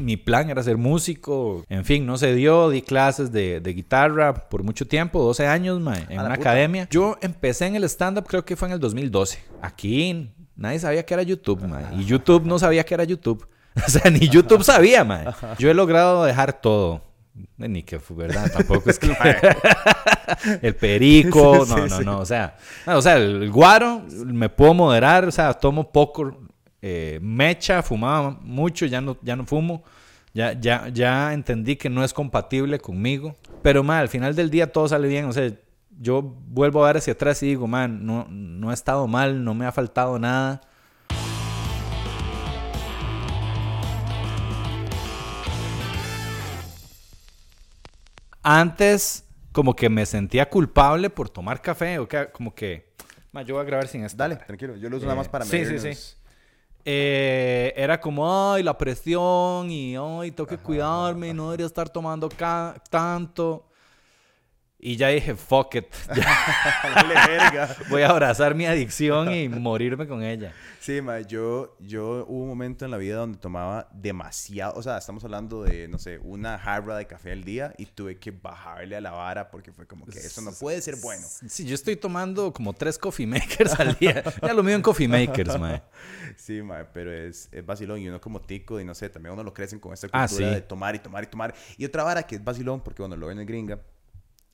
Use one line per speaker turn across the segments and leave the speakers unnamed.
mi plan era ser músico. En fin, no se dio. Di clases de, de guitarra por mucho tiempo, 12 años, mae, en una
puta.
academia. Yo empecé en el stand-up, creo que fue en el 2012. Aquí nadie sabía que era YouTube, mae. Y YouTube no sabía que era YouTube. O sea, ni YouTube sabía, mae. Yo he logrado dejar todo. Ni que fue verdad, tampoco es que el perico, no, no, no, o sea, no, o sea, el guaro me puedo moderar, o sea, tomo poco, eh, mecha, fumaba mucho, ya no, ya no fumo, ya, ya, ya entendí que no es compatible conmigo, pero mal, al final del día todo sale bien, o sea, yo vuelvo a ver hacia atrás y digo, man, no, no ha estado mal, no me ha faltado nada. Antes, como que me sentía culpable por tomar café, o que, como que, ma, yo voy a grabar sin esto.
Dale, tranquilo. Yo lo uso nada más para
Sí, sí, sí. Eh, era como, ay, la presión y, ay, tengo que cuidarme y no debería estar tomando tanto. Y ya dije, fuck it.
Verga.
voy a abrazar mi adicción y morirme con ella.
Sí, ma, yo, yo hubo un momento en la vida donde tomaba demasiado, o sea, estamos hablando de, no sé, una jarra de café al día y tuve que bajarle a la vara porque fue como que eso no puede ser bueno.
Sí, yo estoy tomando como tres coffee makers al día. Ya lo mío en coffee makers, mae.
Sí, ma, pero es, es vacilón y uno como tico y no sé, también uno lo crecen con esta
Ah,
cultura
sí.
de tomar y tomar y tomar. Y otra vara que es vacilón, porque bueno, lo ven en gringa,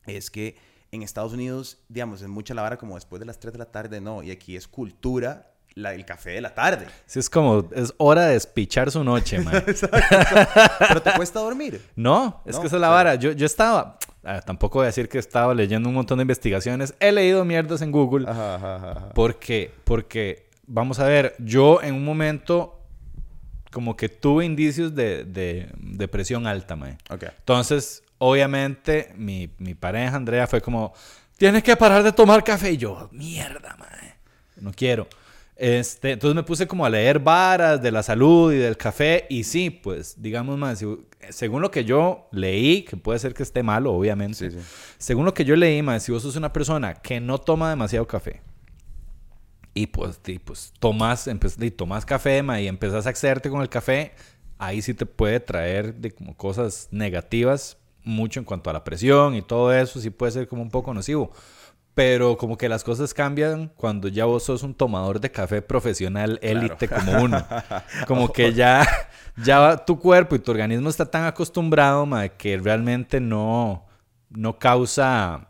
es que en Estados Unidos, digamos, es mucha la vara como después de las 3 de la tarde, no, y aquí es cultura la, el café de la tarde.
Sí, es como, es hora de despichar su noche, mae.
Pero te cuesta dormir.
No, es
No,
que esa es la vara. Yo, yo estaba, ah, tampoco voy a decir que estaba leyendo un montón de investigaciones. He leído mierdas en Google.
Ajá, ajá, ajá.
Porque, porque, vamos a ver, yo en un momento como que tuve indicios de, de, de presión alta, mae.
Ok.
Entonces, obviamente, mi, mi pareja, Andrea, fue como, tienes que parar de tomar café. Y yo, mierda, no quiero. Este, entonces me puse como a leer varas de la salud y del café. Y sí, pues, digamos más, según lo que yo leí, que puede ser que esté malo, obviamente.
Sí, sí.
Según lo que yo leí, más, si vos sos una persona que no toma demasiado café, y pues, y pues tomas, y tomas café ma, y empezás a excederte con el café, ahí sí te puede traer de como cosas negativas, mucho en cuanto a la presión y todo eso, sí puede ser como un poco nocivo. Pero como que las cosas cambian cuando ya vos sos un tomador de café profesional, élite como uno. Como que ya, ya tu cuerpo y tu organismo está tan acostumbrado ma, que realmente no, no causa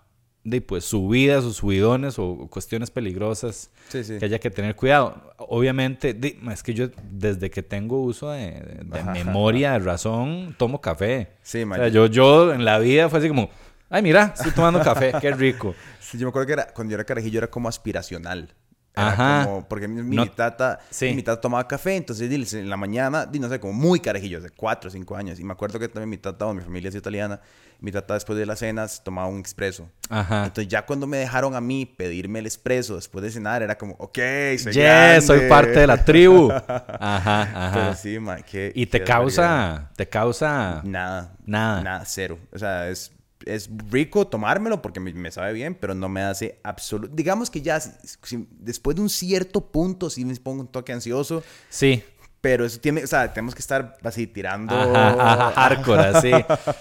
de, pues, subidas o subidones o cuestiones peligrosas
Sí, sí.
que haya que tener cuidado. Obviamente, di- es que yo desde que tengo uso de, de- de
Ajá.
memoria, de razón, tomo café.
Sí,
O sea, yo, yo en la vida fue así como, ay, mira, estoy tomando café, qué rico.
Sí, yo me acuerdo que era, cuando yo era carajillo era como aspiracional. Era
Ajá.
como, porque mi,
No-
tata,
Sí.
mi tata tomaba café, entonces en la mañana, no sé, como muy carajillo, de 4 o 5 años. Y me acuerdo que también mi tata, o mi familia es italiana, mi tata después de las cenas tomaba un expreso.
Ajá.
Entonces ya cuando me dejaron a mí pedirme el expreso después de cenar, era como, ok, soy
Yes, soy
grande".
parte de la tribu. Ajá, ajá.
Pero sí, ma, qué-
y te causa, te causa
Nada.
Nada.
Nada, cero. O sea, es, es rico tomármelo porque me, me sabe bien, pero no me hace absoluto. Digamos que ya si- después de un cierto punto sí me pongo un toque ansioso,
Sí.
Pero eso tiene, o sea, tenemos que estar así tirando.
Ajá, ajá, hardcore, así.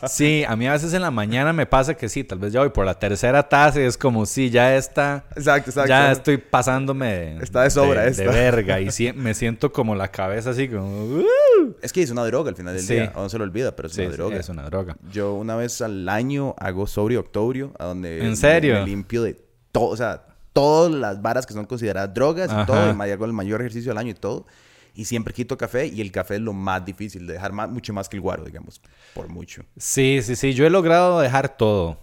Sí, a mí a veces en la mañana me pasa que sí, tal vez ya voy por la tercera taza y es como, sí, ya está.
Exacto, exacto.
Ya estoy pasándome
Está de sobra
de,
esta.
de verga y sí- me siento como la cabeza así como... "Uh".
Es que es una droga al final del
Sí.
día. O no se lo olvida, pero es
Sí,
una
sí,
droga.
es una droga.
Yo una vez al año hago sobrio octobrio, a donde
¿En serio?
Me, limpio de todo, o sea, todas las varas que son consideradas drogas y todo, y hago el mayor ejercicio del año y todo. Y siempre quito café y el café es lo más difícil de dejar más, mucho más que el guaro, digamos, por mucho.
Sí, sí, sí, yo he logrado dejar todo.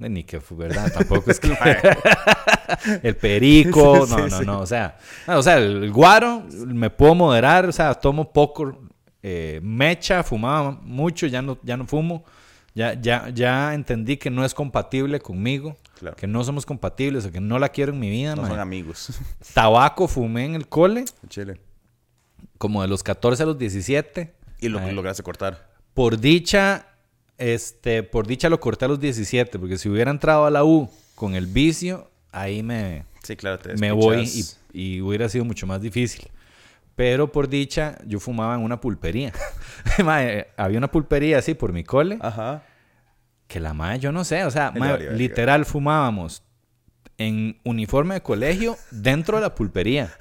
Eh, Ni que verdad, tampoco es que... el perico, no, no, no, o sea, no, o sea, el guaro me puedo moderar, o sea, tomo poco, eh, mecha, fumaba mucho, ya no, ya no fumo, ya, ya, ya entendí que no es compatible conmigo,
Claro.
que no somos compatibles o que no la quiero en mi vida,
No son amigos.
Tabaco fumé en el cole,
Chile.
Como de los 14 a los 17.
Y lo
Ay.
lograste cortar.
Por dicha, este, por dicha lo corté a los 17, porque si hubiera entrado a la U con el vicio, ahí me,
Sí, claro, te
me voy y, hubiera sido mucho más difícil. Pero por dicha, yo fumaba en una pulpería. Había una pulpería así por mi cole.
Ajá.
Que la madre, yo no sé, o sea, literal fumábamos en uniforme de colegio dentro de la pulpería.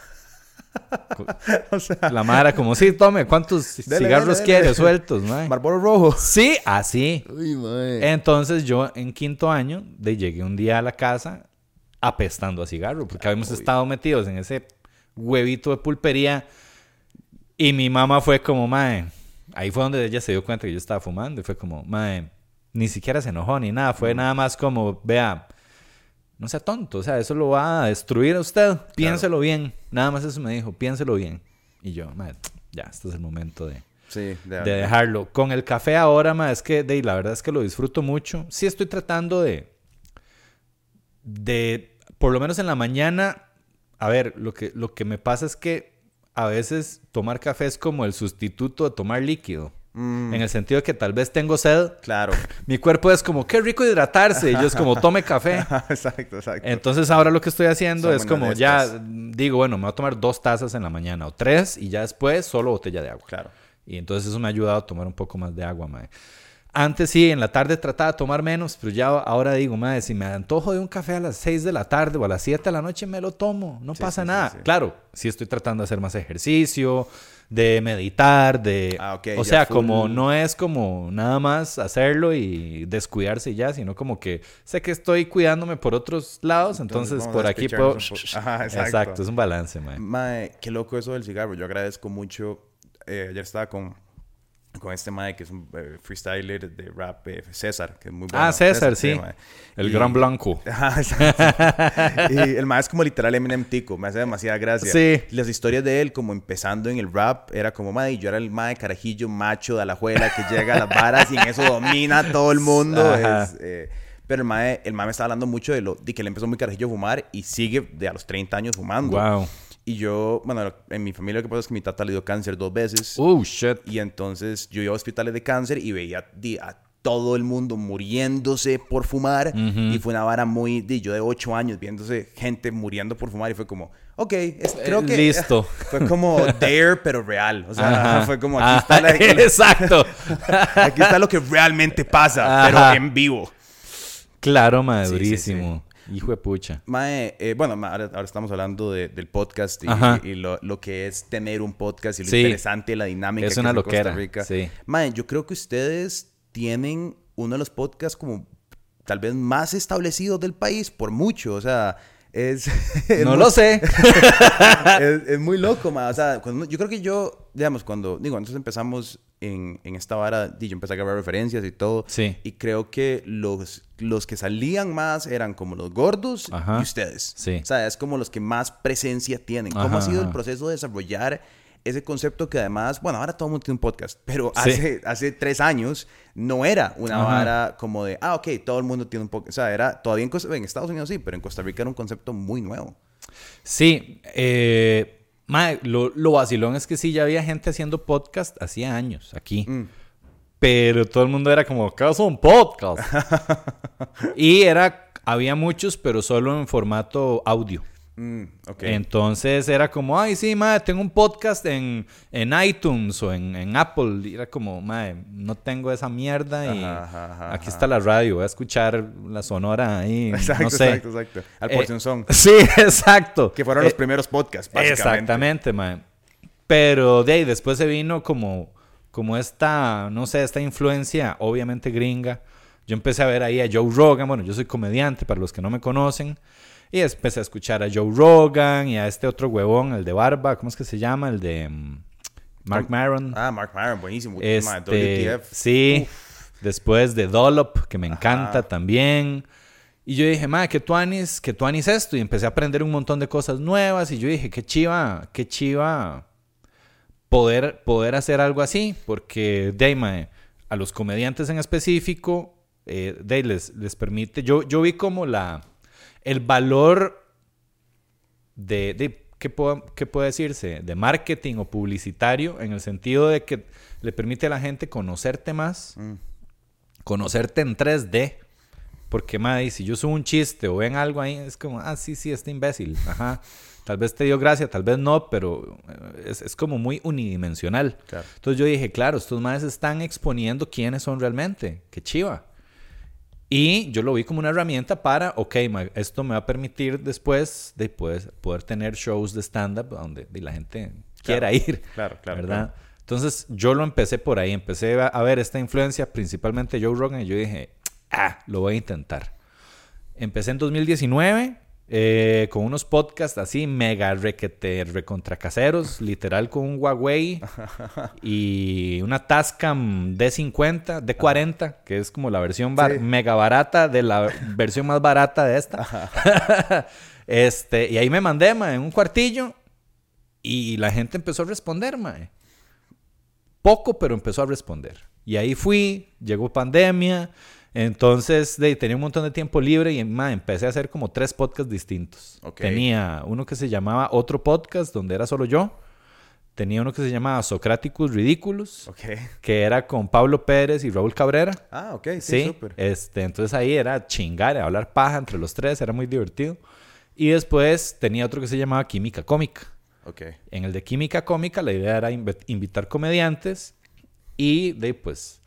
Co-
O sea,
La madre como, sí, tome, ¿cuántos
Dele,
cigarros
dele,
quiere
dele.
sueltos, mae?
Marlboro rojo.
Sí, así.
Uy, mae.
Entonces yo en quinto año de llegué un día a la casa apestando a cigarro, porque habíamos estado metidos en ese huevito de pulpería y mi mamá fue como, mae, ahí fue donde ella se dio cuenta que yo estaba fumando y fue como, mae, ni siquiera se enojó ni nada, fue nada más como, vea, no sea tonto, o sea, eso lo va a destruir a usted, piénselo bien, nada más eso me dijo, piénselo bien. Y yo, ya, este es el momento de
Sí, de,
de dejarlo. Con el café ahora, ma, es que de, la verdad es que lo disfruto mucho. Sí estoy tratando de, de, por lo menos en la mañana, a ver, lo que, lo que me pasa es que a veces tomar café es como el sustituto de tomar líquido.
Mm,
En el sentido de que tal vez tengo sed,
Claro.
mi cuerpo es como, qué rico hidratarse, y yo es como, tome café.
exacto, exacto.
Entonces ahora lo que estoy haciendo es como ya digo, bueno, me voy a tomar dos tazas en la mañana o tres y ya después solo botella de agua.
Claro.
Y entonces eso me ha ayudado a tomar un poco más de agua, mae. Antes sí, en la tarde trataba de tomar menos, pero ya ahora digo, madre, si me antojo de un café a las 6 de la tarde o a las 7 de la noche, me lo tomo, no
Sí,
pasa
sí,
nada.
sí.
Claro, sí estoy tratando de hacer más ejercicio, de meditar, de...
Ah,
o sea,
full-
como no es como nada más hacerlo y descuidarse y ya, sino como que sé que estoy cuidándome por otros lados, entonces, por aquí puedo...
exacto.
es un balance, mae.
Mae, qué loco eso del cigarro. Yo agradezco mucho. eh, ayer estaba con, con este mae que es un eh, freestyler de rap, eh, César, que es muy bueno.
Ah, César, sí.
mae.
El
Y-
gran blanco.
Ajá, exacto. y el mae es como literal Eminem Tico, me hace demasiada gracia.
Sí.
Las historias de él, como empezando en el rap, era como, mae, yo era el mae carajillo macho de alajuela que llega a las varas y en eso domina a todo el mundo. Es, eh, pero el mae, el mae me estaba hablando mucho de, lo, de que él empezó muy carajillo a fumar y sigue de a los 30 años fumando.
Wow.
Y yo, bueno, en mi familia lo que pasa es que mi tata le dio cáncer dos veces.
Oh, shit.
Y entonces yo iba a hospitales de cáncer y veía a todo el mundo muriéndose por fumar. Y fue una vara muy... di, yo de ocho años viéndose gente muriendo por fumar y fue como... Ok, es- creo
Eh,
que...
listo.
Fue como Dare, pero real. O sea,
Ajá.
fue como aquí
Ajá,
está, la-
Exacto.
aquí está lo que realmente pasa,
Ajá.
pero en vivo.
claro, madre,
Sí, sí,
durísimo. Hijo de pucha.
Mae, eh, bueno, ma, ahora, ahora estamos hablando de- del podcast y, lo, lo que es tener un podcast y lo
Sí.
interesante, la dinámica
Es
que
una
Costa
loquera,
Rica.
sí.
Mae, yo creo que ustedes tienen uno de los podcasts como tal vez más establecidos del país por mucho, o sea, es... es
No
muy-
lo sé.
es, es muy loco, ma. O sea, cuando- yo creo que yo, digamos, cuando, digo, nosotros empezamos en, en esta vara, di, yo empecé a grabar referencias y todo.
Sí.
Y creo que los, los que salían más eran como los gordos
Ajá.
y ustedes.
Sí.
O sea, es como los que más presencia tienen. ¿Cómo ha sido el proceso de desarrollar ese concepto que además, bueno, ahora todo el mundo tiene un podcast, pero
Sí.
hace, hace tres años no era una
Ajá.
vara como de, ah, ok, todo el mundo tiene un podcast. O sea, era todavía en, Costa- en Estados Unidos sí, pero en Costa Rica era un concepto muy nuevo.
Sí. Eh, lo, lo vacilón es que sí, ya había gente haciendo podcast hacía años aquí.
Mm.
Pero todo el mundo era como, ¿qué es un podcast? y era, había muchos, pero solo en formato audio.
Mm.
Entonces era como, ay, sí, madre, tengo un podcast en, en iTunes o en, en Apple. Y era como, madre, no tengo esa mierda y
Ajá, ajá, ajá,
aquí
ajá.
está la radio, voy a escuchar la sonora ahí.
Exacto,
no sé.
exacto, exacto. Al
Eh,
Song.
Sí, exacto.
Que fueron los
Eh,
primeros podcasts, básicamente.
Exactamente, madre. Pero de ahí después se vino como, como esta, no sé, esta influencia, obviamente gringa. Yo empecé a ver ahí a Joe Rogan, bueno, yo soy comediante para los que no me conocen. Y empecé a escuchar a Joe Rogan y a este otro huevón, el de barba, ¿cómo es que se llama? El de mm, Mark Maron.
Ah, Mark Maron, buenísimo.
Este,
WTF.
sí, después de Dollop, que me encanta
Ajá.
también. Y yo dije, madre, que tú anis, que tú anis esto. Y empecé a aprender un montón de cosas nuevas. Y yo dije, qué chiva, qué chiva poder, poder hacer algo así. Porque, mae, a los comediantes en específico, eh, de les, les permite. Yo, yo vi como la, el valor de, de ¿qué, puedo- qué puede decirse? De marketing o publicitario, en el sentido de que le permite a la gente conocerte más,
Mm.
conocerte en 3D. Porque, madre, si yo subo un chiste o ven algo ahí, es como, ah, sí, sí, este imbécil. Ajá. Tal vez te dio gracia, tal vez no, pero eh, es, es como muy unidimensional.
Claro.
Entonces yo dije, claro, estos madres están exponiendo quiénes son realmente. Qué chiva. Y yo lo vi como una herramienta para, ok, esto me va a permitir después de poder, poder tener shows de stand-up donde de la gente quiera ir.
Claro, claro.
¿verdad? Entonces yo lo empecé por ahí, empecé a ver esta influencia, principalmente Joe Rogan, y yo dije, ah, lo voy a intentar. Empecé en 2019 eh, con unos podcasts así mega requete, recontracaseros, literal con un Huawei y una Tascam D50, D40, que es como la versión bar-
Sí.
mega barata de la versión más barata de esta. este, y ahí me mandé, ma, en un cuartillo y la gente empezó a responder, mae. Poco, pero empezó a responder. Y ahí fui, llegó pandemia, entonces de, tenía un montón de tiempo libre y mae, empecé a hacer como tres podcasts distintos. Tenía uno que se llamaba Otro Podcast, donde era solo yo. Tenía uno que se llamaba Socráticos Ridículos, que era con Pablo Pérez y Raúl Cabrera.
Ah, ok, sí,
Sí,
súper.
este, entonces ahí era chingar, hablar paja entre los tres, era muy divertido. Y después tenía otro que se llamaba Química Cómica.
Ok.
En el de química cómica la idea era inv- invitar comediantes y de pues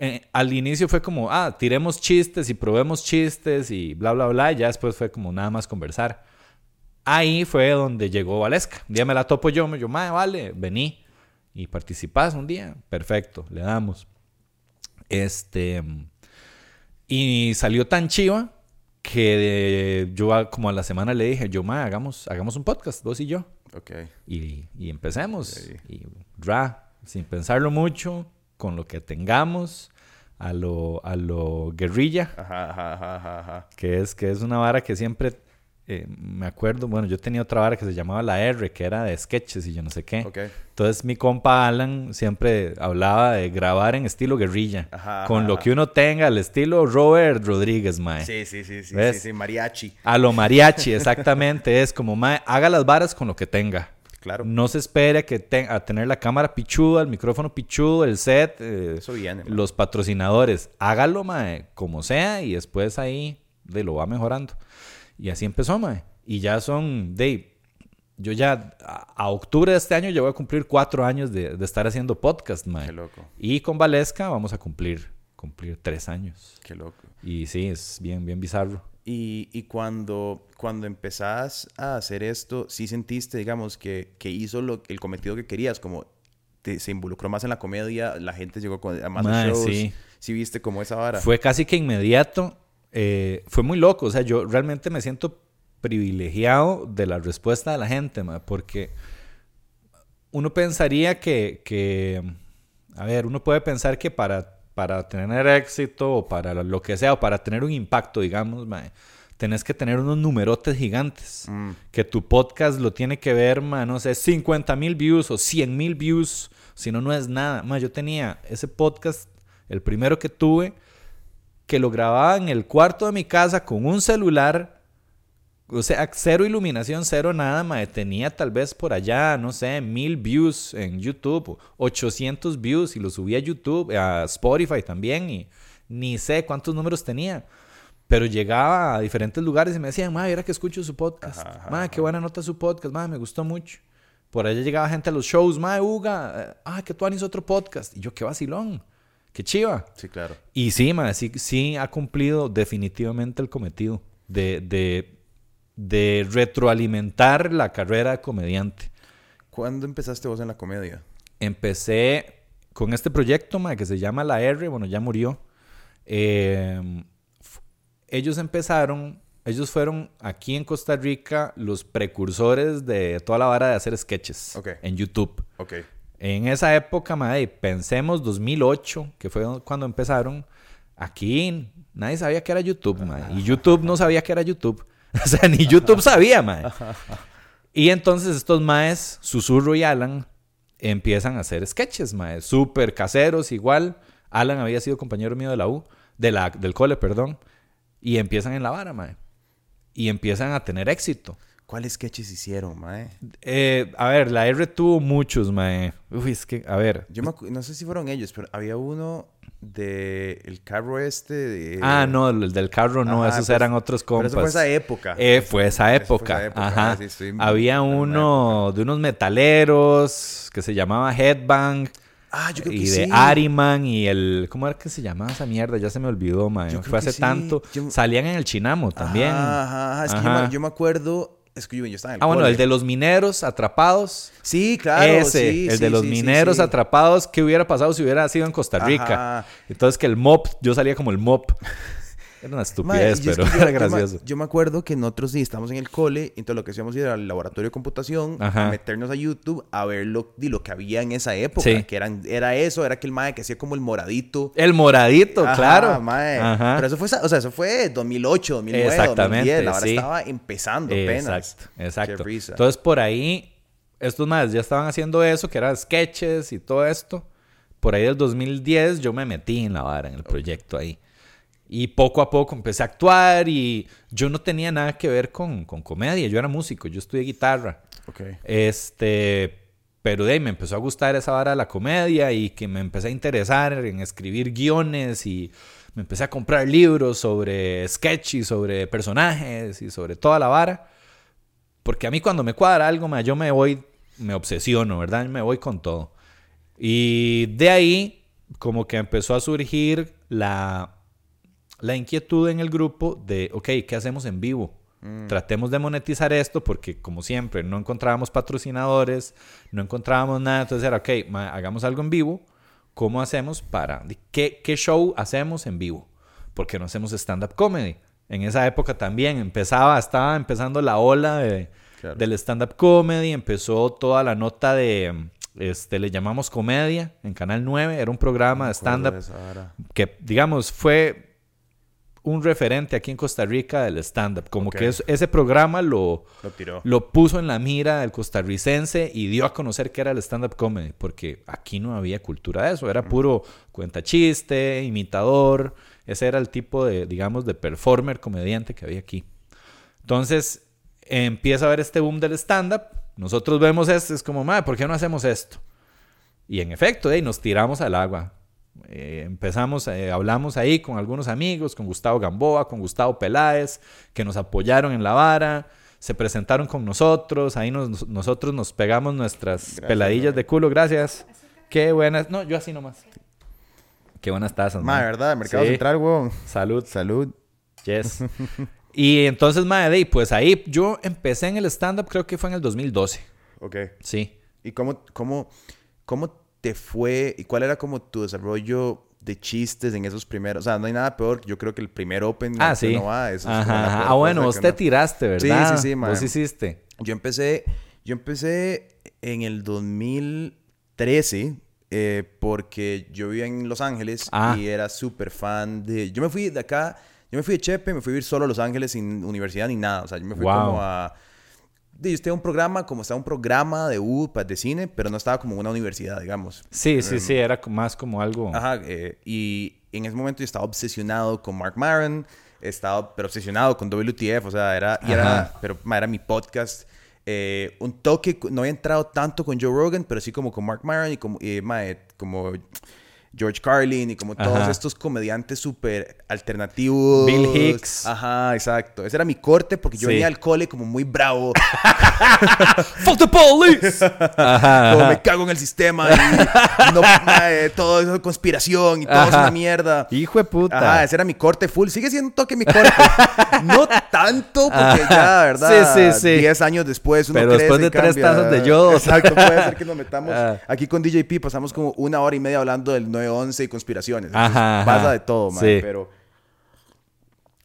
eh, al inicio fue como, ah, tiremos chistes y probemos chistes y bla, bla, bla. Y ya después fue como nada más conversar. Ahí fue donde llegó Valesca. Un día me la topo yo, me yo, mae, vale, vení y participás un día. Perfecto, le damos. Este. Y salió tan chiva que yo a- como a la semana le dije, yo, mae, hagamos, hagamos un podcast, vos y yo.
Ok.
Y, y empecemos. Y ra, sin pensarlo mucho, con lo que tengamos, a lo, a lo guerrilla,
Ajá, ajá, ajá,
que es, que es una vara que siempre eh, me acuerdo. Bueno, yo tenía otra vara que se llamaba la R, que era de sketches y yo no sé qué.
Ok.
Entonces mi compa Alan siempre hablaba de grabar en estilo guerrilla.
Ajá,
con
ajá,
lo
ajá.
que uno tenga, el estilo Robert Rodríguez, mae.
Sí, sí, sí, sí, sí, sí, mariachi.
A lo mariachi, exactamente. es como, mae, haga las varas con lo que tenga.
Claro.
No se espere que te- a tener la cámara pichuda, el micrófono pichudo, el set, eh,
Eso viene.
los patrocinadores. Hágalo, mae, como sea, y después ahí de lo va mejorando. Y así empezó, mae. Y ya son, de, yo ya a, a octubre de este año ya voy a cumplir cuatro años de, de estar haciendo podcast, mae.
Qué loco.
Y con Valesca vamos a cumplir, cumplir tres años.
Qué loco.
Y sí, es bien, bien bizarro.
Y, y cuando, cuando empezás a hacer esto, sí sentiste, digamos, que, que hizo lo, el cometido que querías, como te- se involucró más en la comedia, la gente llegó con, a más
Mae,
shows.
sí.
Sí. viste como esa vara.
Fue casi que inmediato. eh, fue muy loco. O sea, yo realmente me siento privilegiado de la respuesta de la gente, ma, porque uno pensaría que, que, a ver, uno puede pensar que para, para tener éxito o para lo que sea, o para tener un impacto, digamos, ma, tenés que tener unos numerotes gigantes.
Mm,
Que tu podcast lo tiene que ver, ma, no sé, 50 mil views o 100 mil views. Si no, no es nada. Ma, yo tenía ese podcast, el primero que tuve, que lo grababa en el cuarto de mi casa con un celular. O sea, cero iluminación, cero nada, mae. Tenía tal vez por allá, no sé, mil views en YouTube, 800 views y lo subí a YouTube, a Spotify también y ni sé cuántos números tenía. Pero llegaba a diferentes lugares y me decían, mae, era que escucho su podcast. Mae, qué buena nota su podcast, mae, me gustó mucho. Por allá llegaba gente a los shows, mae, Uga, eh, ah, que tú haces otro podcast. Y yo, qué vacilón, qué chiva.
sí, claro.
Y sí, ma, sí, sí ha cumplido definitivamente el cometido de, de, de retroalimentar la carrera de comediante.
¿Cuándo empezaste vos en la comedia?
Empecé con este proyecto ma, que se llama La R, bueno, ya murió. Eh, f- ellos empezaron, ellos fueron aquí en Costa Rica los precursores de toda la vara de hacer sketches
Ok.
en YouTube.
Ok.
En esa época, madre, pensemos 2008, que fue cuando empezaron, aquí nadie sabía que era YouTube, madre, y YouTube no sabía que era YouTube. O sea, ni YouTube sabía, madre. Y entonces estos maes, Susurro y Alan, empiezan a hacer sketches, madre, súper caseros, igual. Alan había sido compañero mío de la U, de la, del cole, perdón, y empiezan en la vara, madre. Y empiezan a tener éxito.
¿Cuáles sketches hicieron, mae?
Eh, a ver, la R tuvo muchos, mae. Uy, es que, a ver.
Yo me no sé si fueron ellos, pero había uno de el carro este de...
Ah, no, el del carro no,
Ajá,
esos
pues,
eran otros
Pero
compas.
eso fue esa época.
Eh, fue esa
fue
época.
esa época,
Ajá.
ah, sí, estoy en-
Había uno de unos metaleros que se llamaba Headbang.
ah, yo creo
y
que
de
sí.
Ariman y el... ¿Cómo era que se llamaba esa mierda? Ya se me olvidó,
creo
Fue hace
sí.
tanto.
Yo-
Salían en el Chinamo también.
Ajá, ajá, ajá. Es que yo
Ajá.
me, yo me acuerdo... Es que yo, yo estaba en el
Ah, bueno, el de los mineros atrapados.
Sí, claro.
Ese,
sí,
el
sí,
de los
sí,
mineros atrapados, ¿qué hubiera pasado si hubiera sido en Costa Rica?
Ajá.
Entonces que el mop, yo salía como el mop. Era una estupidez,
es
pero
que
era
yo me-
gracioso.
Yo me acuerdo que nosotros sí estábamos en el cole, entonces lo que hacíamos era al laboratorio de computación,
Ajá.
a meternos a YouTube a ver lo, lo que había en esa época,
Sí.
que eran, era eso, era aquel mae que hacía como el moradito.
El moradito,
Ajá,
claro. Ajá.
Pero eso fue, o sea, eso fue 2008, 2009,
Exactamente,
2010, la hora
sí.
estaba empezando apenas.
Exacto, exacto. Entonces por ahí, estos más ya estaban haciendo eso, que eran sketches y todo esto. Por ahí del 2010 yo me metí en la vara, en el proyecto ahí. Y poco a poco empecé a actuar y yo no tenía nada que ver con, con comedia. Yo era músico, yo estudié guitarra. Este, pero de ahí me empezó a gustar esa vara de la comedia y que me empecé a interesar en escribir guiones y me empecé a comprar libros sobre sketch y sobre personajes y sobre toda la vara. Porque a mí cuando me cuadra algo, ma, yo me voy, me obsesiono, ¿verdad? Me voy con todo. Y de ahí, como que empezó a surgir la, la inquietud en el grupo de, ok, ¿qué hacemos en vivo? Tratemos de monetizar esto porque, como siempre, no encontrábamos patrocinadores, no encontrábamos nada. Entonces era, ok, ma, hagamos algo en vivo. ¿Cómo hacemos para... ¿Qué, qué show hacemos en vivo? Porque no hacemos stand-up comedy. En esa época también empezaba, estaba empezando la ola de,
Claro.
del stand-up comedy. Empezó toda la nota de... Este, le llamamos comedia en Canal 9. Era un programa de stand-up que, digamos, fue un referente aquí en Costa Rica del stand-up. Como que es- ese programa lo,
Lo tiró.
lo puso en la mira del costarricense y dio a conocer que era el stand-up comedy, porque aquí no había cultura de eso, era puro cuenta chiste, imitador, ese era el tipo de, digamos, de performer comediante que había aquí. Entonces empieza a haber este boom del stand-up, nosotros vemos esto, es como, madre, ¿por qué no hacemos esto? Y en efecto, ahí nos tiramos al agua. Eh, empezamos, eh, hablamos ahí con algunos amigos, con Gustavo Gamboa, con Gustavo Peláez, que nos apoyaron en la vara, se presentaron con nosotros, ahí nos- nosotros nos pegamos nuestras
Gracias,
peladillas de culo, gracias. Qué buenas, no, yo así nomás. Qué buenas tazas, man.
¿verdad? Mercado
Sí.
Central, weón.
Salud.
Salud.
Yes. y entonces, madre, pues ahí yo empecé en el stand-up, creo que fue en el 2012.
Ok.
Sí.
¿Y cómo, cómo, cómo te fue y cuál era como tu desarrollo de chistes en esos primeros? O sea, no hay nada peor, yo creo que el primer open
Ah, sí.
va, eso
Ajá, Ah, bueno, vos te tiraste, ¿verdad?
sí, sí,
Vos
mae.
hiciste.
Yo empecé, yo empecé en el 2013 eh, porque yo vivía en Los Ángeles
Ah.
y era súper fan de... Yo me fui de acá, yo me fui de Chepe, me fui a vivir solo a Los Ángeles sin universidad ni nada. O sea, yo me fui
Wow.
como a... en un programa, como estaba un programa de U pa- de cine, pero no estaba como una universidad, digamos.
Sí, sí, sí, era más como algo.
Ajá, eh, y en ese momento yo estaba obsesionado con Mark Maron, estaba pero obsesionado con WTF, o sea, era, y era, pero era mi podcast. Eh, un toque, no había entrado tanto con Joe Rogan, pero sí como con Mark Maron y como, y, ma, eh, como George Carlin y como todos
Ajá.
estos comediantes súper alternativos.
Bill Hicks.
Ajá, exacto. Ese era mi corte porque yo
Sí.
venía al cole como muy bravo.
¡Fuck the police! Ajá,
como
ajá.
me cago en el sistema y no, eh, todo eso conspiración y todo es una mierda.
Hijo de puta.
Ajá, ese era mi corte full. Sigue siendo un toque mi corte. no tanto, porque ya, ¿verdad?
Sí, sí, sí.
Diez años después uno
Pero
crece
después
y
de tres
cambia.
tazas de yodo.
Exacto, puede ser que nos metamos...
Ah.
Aquí con DJP pasamos como una hora y media hablando del 9-11 y conspiraciones.
Ajá.
Pasa de todo, man.
Sí.
Pero...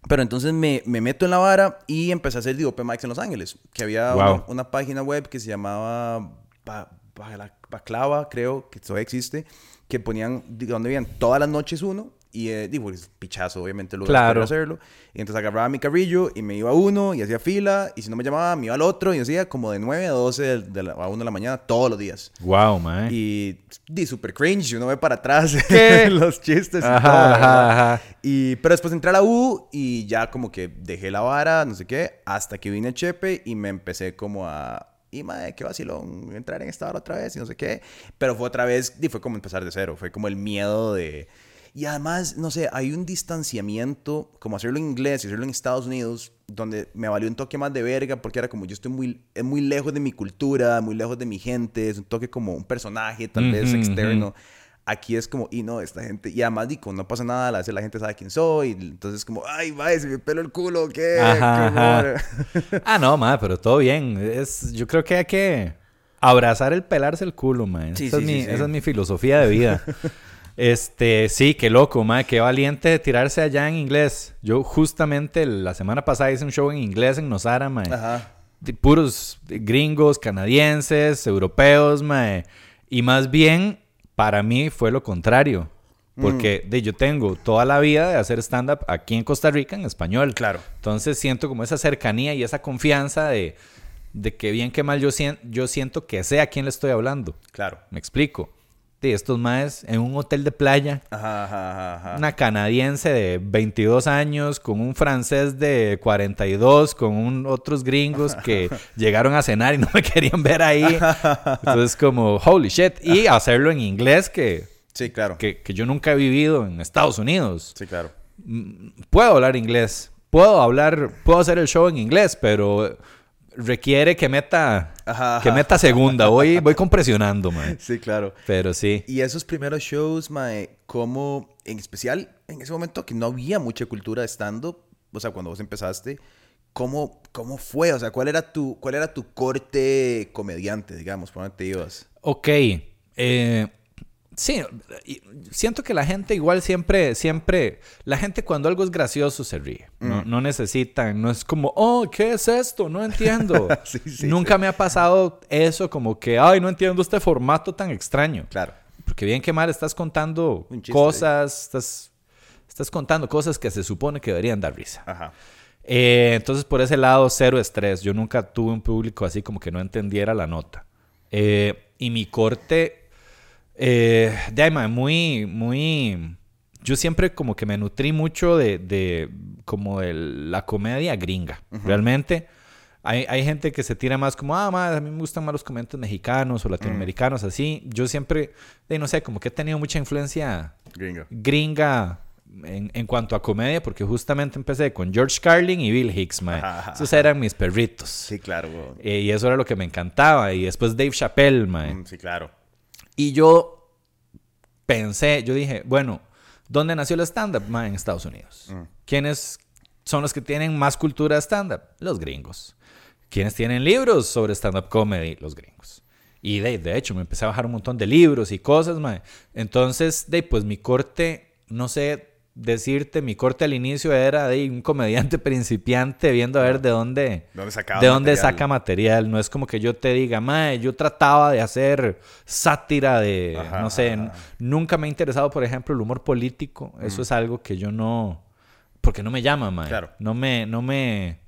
Pero entonces me, me meto en la vara y empecé a hacer de Open Mics en Los Ángeles. Que había
Wow.
una, una página web que se llamaba Ba- Ba- Baclava, creo, que todavía existe, que ponían, de donde veían todas las noches uno Y eh, digo, es pichazo, obviamente, luego
Claro.
de hacerlo. Y entonces agarraba mi carrillo y me iba a uno y hacía fila. Y si no me llamaba, me iba al otro y hacía como de 9 a 12 de, de la, a 1 de la mañana todos los días.
Wow, mae.
Y di super cringe, uno ve para atrás los chistes y
Ajá,
todo,
ajá.
Y, pero después entré a la U y ya como que dejé la vara, no sé qué, hasta que vine a Chepe y me empecé como a... Y madre, qué vacilón entrar en esta vara otra vez y no sé qué. Pero fue otra vez, y fue como empezar de cero, fue como el miedo de... Y además, no sé, hay un distanciamiento, como hacerlo en inglés y hacerlo en Estados Unidos, donde me valió un toque más de verga, porque era como yo estoy muy, muy lejos de mi cultura, muy lejos de mi gente, es un toque como un personaje tal vez
Ujú,
externo.
ujú.
Aquí es como, y no, esta gente, y además, digo, no pasa nada, a veces la gente sabe quién soy, entonces como, ay, vaya, se me pelo el culo, ¿qué?
Ajá,
Qué
ajá.
horror".
Ah, no, mae, pero todo bien. Es, yo creo que hay que abrazar el pelarse el culo, mae.
Sí,
esa,
sí,
es
sí,
mi, esa es mi filosofía de vida. este, sí, qué loco, mae. Qué valiente de tirarse allá en inglés. Yo justamente la semana pasada hice un show en inglés en Nosara.
Ajá.
de puros gringos, canadienses, europeos. Y más bien, para mí fue lo contrario. Porque de, yo tengo toda la vida de hacer stand-up aquí en Costa Rica en español.
Claro.
Entonces siento como esa cercanía y esa confianza de, de que bien que mal yo, yo siento que sé a quién le estoy hablando.
Claro.
Me explico. De estos maes en un hotel de playa,
Ajá, ajá,
una canadiense de 22 años, con un francés de 42, con un, otros gringos que llegaron a cenar y no me querían ver ahí. Entonces como, holy shit. Y hacerlo en inglés que,
Sí, claro.
que, que yo nunca he vivido en Estados Unidos.
Sí, claro.
Mm, Puedo hablar inglés, puedo hablar, puedo hacer el show en inglés, pero requiere que meta,
Ajá,
que
ajá.
meta segunda. Voy, voy compresionando, man.
Sí, claro.
Pero sí.
Y esos primeros shows, mae, como en especial en ese momento que no había mucha cultura de stand-up, o sea, cuando vos empezaste, ¿cómo, ¿cómo fue? O sea, ¿cuál era tu, cuál era tu corte comediante, digamos? ¿Por dónde te ibas?
Ok. eh, sí, siento que la gente igual siempre, siempre, la gente cuando algo es gracioso se ríe. No, no necesitan, no es como, oh, ¿qué es esto? No entiendo.
Sí, sí,
Nunca me ha pasado eso como que, ay, no entiendo este formato tan extraño.
Claro.
Porque bien que mal estás contando cosas, estás, estás contando cosas que se supone que deberían dar risa.
Ajá.
Eh, entonces, por ese lado, cero estrés. Yo nunca tuve un público así como que no entendiera la nota. Eh, y mi corte, eh, de ahí, muy, muy... Yo siempre como que me nutrí mucho de, de como de la comedia gringa. Realmente hay, hay gente que se tira más como, ah, a mí me gustan más los comediantes mexicanos o latinoamericanos, así. Yo siempre, de, no sé, como que he tenido mucha influencia
Gringo.
gringa en, en cuanto a comedia, porque justamente empecé con George Carlin y Bill Hicks, mae. Esos eran mis perritos.
Sí, claro.
Eh, y eso era lo que me encantaba. Y después Dave Chappelle, mae.
Mm, Sí, claro.
Y yo pensé, yo dije, bueno, ¿dónde nació el stand-up? En Estados Unidos.
Mm.
¿Quiénes son los que tienen más cultura de stand-up? Los gringos. ¿Quiénes tienen libros sobre stand-up comedy? Los gringos. Y de, de hecho, me empecé a bajar un montón de libros y cosas, mae. Entonces, de, pues mi corte, no sé decirte, mi corte al inicio era de un comediante principiante viendo a ver de dónde,
¿Dónde sacaba
de dónde
material?
saca material. No es como que yo te diga, mae, yo trataba de hacer sátira de,
Ajá,
no sé,
ajá.
nunca me ha interesado, por ejemplo, el humor político. Eso es algo que yo no, porque no me llama, mae.
Claro.
No me, no me,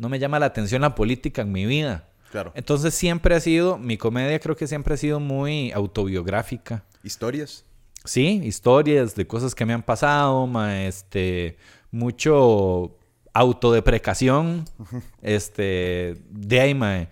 no me llama la atención la política en mi vida.
Claro.
Entonces siempre ha sido, mi comedia creo que siempre ha sido muy autobiográfica.
¿Historias?
Sí, historias de cosas que me han pasado, ma, este, mucho autodeprecación, este, de ahí, ma,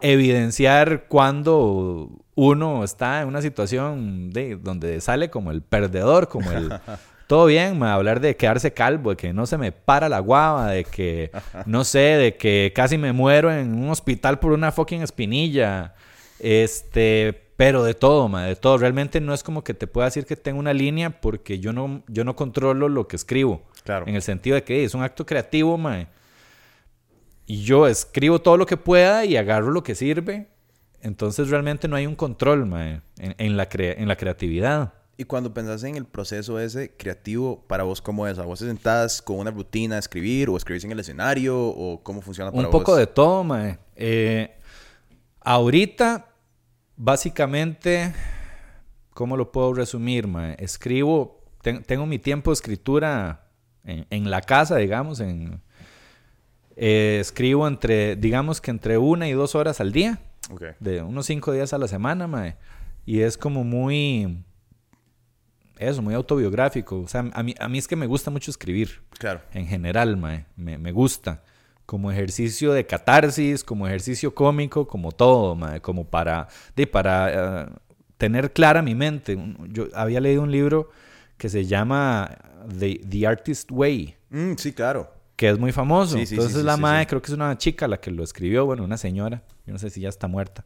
evidenciar cuando uno está en una situación de, donde sale como el perdedor, como el... Todo bien, ma, hablar de quedarse calvo, de que no se me para la guava, de que, no sé, de que casi me muero en un hospital por una fucking espinilla. Este, pero de todo, ma, de todo. Realmente no es como que te pueda decir que tengo una línea porque yo no, yo no controlo lo que escribo.
Claro.
En el sentido de que es un acto creativo, ma. Y yo escribo todo lo que pueda y agarro lo que sirve. Entonces realmente no hay un control, ma, en, en la, cre- en la creatividad.
Y cuando pensás en el proceso ese creativo, para vos, ¿cómo es? ¿A vos te sentás con una rutina a escribir o escribís en el escenario o cómo funciona para
Un poco
vos?
de todo, mae. Eh, ahorita, básicamente, ¿cómo lo puedo resumir, mae? Escribo ten- tengo mi tiempo de escritura en, en la casa, digamos, en... eh, escribo entre, digamos que entre una y dos horas al día, de unos cinco días a la semana, mae. Y es como muy... Eso, muy autobiográfico. O sea, a mí, a mí es que me gusta mucho escribir
Claro.
en general, mae. Me, me gusta. Como ejercicio de catarsis, como ejercicio cómico, como todo, mae. Como para, de, para eh, tener clara mi mente. Yo había leído un libro que se llama The, The Artist Way,
Mm, sí, claro.
que es muy famoso.
Sí, sí,
Entonces
sí,
la
sí.
creo que es una chica la que lo escribió, bueno, una señora. Yo no sé si ya está muerta.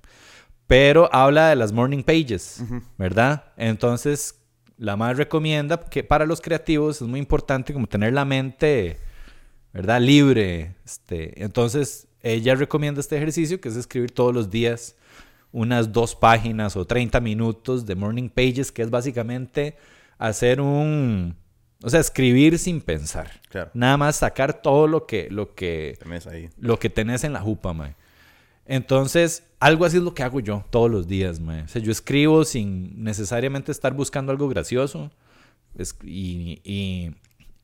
Pero habla de las morning pages, ¿verdad? Entonces, la más recomienda que para los creativos es muy importante como tener la mente, ¿verdad? Libre. Este, entonces, ella recomienda este ejercicio que es escribir todos los días unas dos páginas o 30 minutos de morning pages, que es básicamente hacer un... O sea, escribir sin pensar.
Claro.
Nada más sacar todo lo que, lo que,
Tenés ahí.
lo que tenés en la jupa, mae. Entonces, algo así es lo que hago yo todos los días, mae. O sea, yo escribo sin necesariamente estar buscando algo gracioso. Es- y, y,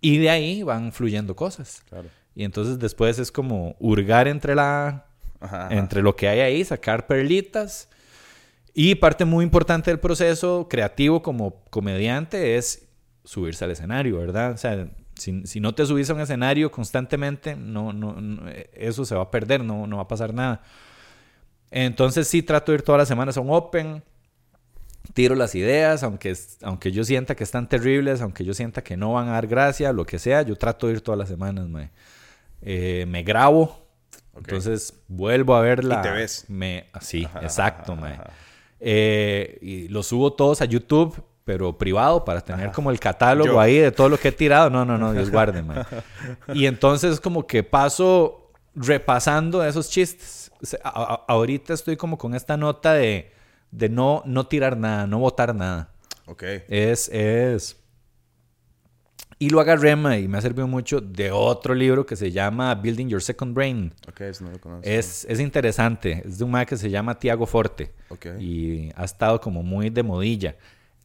y de ahí van fluyendo cosas.
Claro.
Y entonces después es como hurgar entre la...
Ajá, ajá.
Entre lo que hay ahí, sacar perlitas. Y parte muy importante del proceso creativo como comediante es subirse al escenario, ¿verdad? O sea, si, si no te subís a un escenario constantemente, no, no, no, eso se va a perder, no, no va a pasar nada. Entonces sí trato de ir todas las semanas a un open, tiro las ideas, aunque, aunque yo sienta que están terribles, aunque yo sienta que no van a dar gracia, lo que sea, yo trato de ir todas las semanas, mae. Eh, me grabo,
Ok.
entonces vuelvo a verla.
Y te ves.
Me, sí,
Ajá,
exacto,
ajá,
mae.
ajá.
Eh, y lo subo todos a YouTube, pero privado, para tener como el catálogo
Yo.
ahí de todo lo que he tirado. No, no, no, Dios guarde, mae. Y entonces como que paso repasando esos chistes. O sea, a- a- ahorita estoy como con esta nota de, de no, no tirar nada, no botar nada.
Ok.
Es, es... Y lo agarré, y me ha servido mucho de otro libro que se llama Building Your Second Brain.
Ok, eso no lo conozco.
Es, es interesante. Es de un mae que se llama Tiago Forte.
Ok.
Y ha estado como muy de modilla.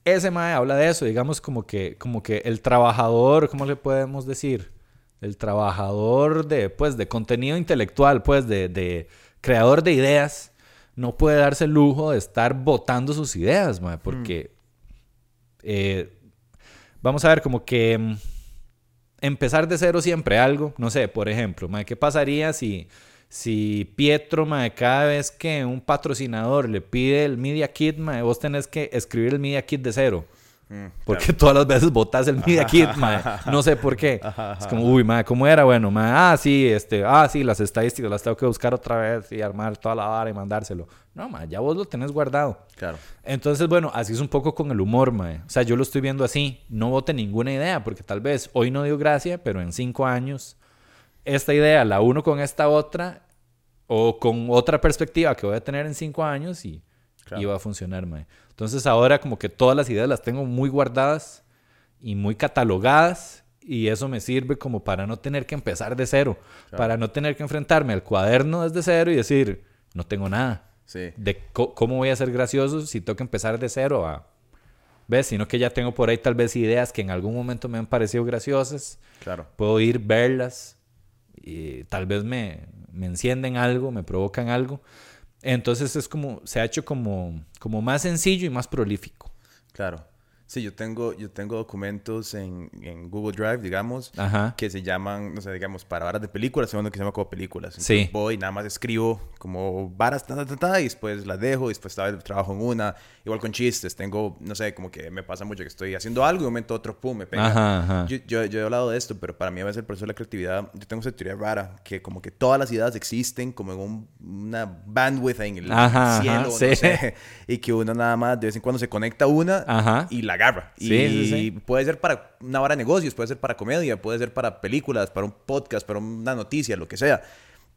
Ese mae habla de eso, digamos como que, como que el trabajador, ¿cómo le podemos decir? El trabajador de, pues, de contenido intelectual, pues, de, de creador de ideas, no puede darse el lujo de estar votando sus ideas, mae, porque eh, vamos a ver, como que mm, empezar de cero siempre algo, no sé, por ejemplo, mae, ¿qué pasaría si, si Pietro, mae, cada vez que un patrocinador le pide el Media Kit, mae, vos tenés que escribir el Media Kit de cero?
Mm,
Porque todas las veces botas el Media Kit, mae. No sé por qué. Es como, uy, mae, ¿cómo era? Bueno, mae, ah, sí, este, ah, sí, las estadísticas las tengo que buscar otra vez y armar toda la vara y mandárselo. No, mae, ya vos lo tenés guardado.
Claro.
Entonces, bueno, así es un poco con el humor, mae. O sea, yo lo estoy viendo así. No bote ninguna idea, porque tal vez hoy no dio gracia, pero en cinco años, esta idea la uno con esta otra, o con otra perspectiva que voy a tener en cinco años y,
Claro.
va a funcionar, mae. Entonces, ahora como que todas las ideas las tengo muy guardadas y muy catalogadas. Y eso me sirve como para no tener que empezar de cero. Para no tener que enfrentarme al cuaderno desde cero y decir, no tengo nada
Sí.
de cómo voy a ser gracioso si tengo que empezar de cero a... ¿Ves? Sino que ya tengo por ahí tal vez ideas que en algún momento me han parecido graciosas.
Claro.
Puedo ir, verlas y tal vez me, me encienden algo, me provocan algo. Entonces es como, se ha hecho como, como más sencillo y más prolífico.
Claro. Sí, yo tengo, yo tengo documentos en, en Google Drive, digamos,
Ajá.
que se llaman, no sé, digamos, para varas de películas, segundo que se llama como películas.
Sí.
Entonces voy, nada más escribo como varas, ta, ta, ta, y después las dejo, y después trabajo en una. Igual con chistes, tengo, no sé, como que me pasa mucho que estoy haciendo algo y un momento otro, pum, me pega.
Ajá, ajá.
Yo, yo, yo he hablado de esto, pero para mí a veces el proceso de la creatividad, yo tengo esa teoría rara, que como que todas las ideas existen como en un- una bandwidth en el cielo, no
sí.
sé, y que uno nada más de vez en cuando se conecta una y la agarra.
Sí,
y
sí, sí.
puede ser para una vara de negocios, puede ser para comedia, puede ser para películas, para un podcast, para una noticia, lo que sea.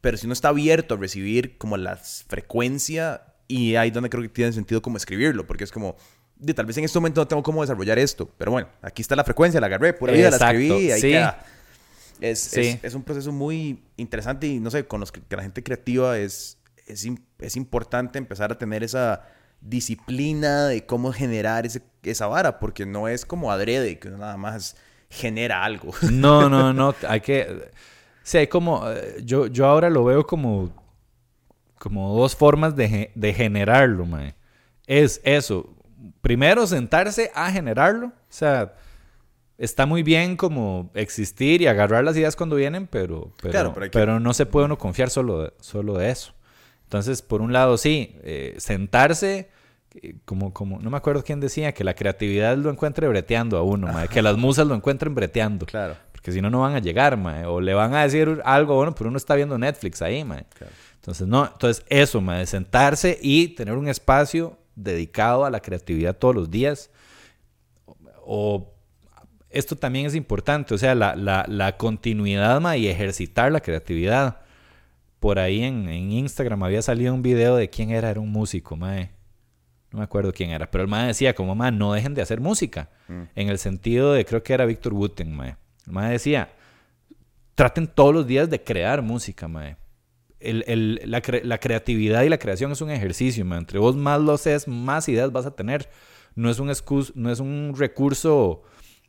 Pero si uno está abierto a recibir como la frecuencia, y ahí donde creo que tiene sentido como escribirlo, porque es como, de, tal vez en este momento no tengo cómo desarrollar esto, pero bueno, aquí está la frecuencia, la agarré, pura vida, la
Exacto,
escribí, ahí queda. Es,
Sí.
es, es un proceso muy interesante y no sé, con los que, la gente creativa es, es, es importante empezar a tener esa, disciplina de cómo generar ese, esa vara, porque no es como adrede, que uno nada más genera algo.
No, no, no, hay que... Sí, hay como... eh, Yo, yo ahora lo veo como... Como dos formas de, de generarlo, mae. Es eso. Primero, sentarse a generarlo. O sea, está muy bien como existir y agarrar las ideas cuando vienen, pero, pero,
Claro, pero hay que-
pero no se puede uno confiar solo de, solo de eso. Entonces, por un lado, sí, eh, sentarse, eh, como, como, no me acuerdo quién decía, que la creatividad lo encuentre breteando a uno, mae, que las musas lo encuentren breteando.
Claro.
Porque si no, no van a llegar, mae, o le van a decir algo, bueno, pero uno está viendo Netflix ahí, mae.
Claro.
Entonces, no, entonces eso, mae, sentarse y tener un espacio dedicado a la creatividad todos los días. O esto también es importante, o sea, la, la, la continuidad, mae, y ejercitar la creatividad. Por ahí en, en Instagram había salido un video de quién era, era un músico, mae. No me acuerdo quién era, pero el mae decía como, mae, no dejen de hacer música.
Mm.
En el sentido de, creo que era Víctor Wooten, mae. El mae decía, traten todos los días de crear música, mae. El- el- la, cre- la creatividad y la creación es un ejercicio, mae. Entre vos más lo haces, más ideas vas a tener. No es un, excus- no es un recurso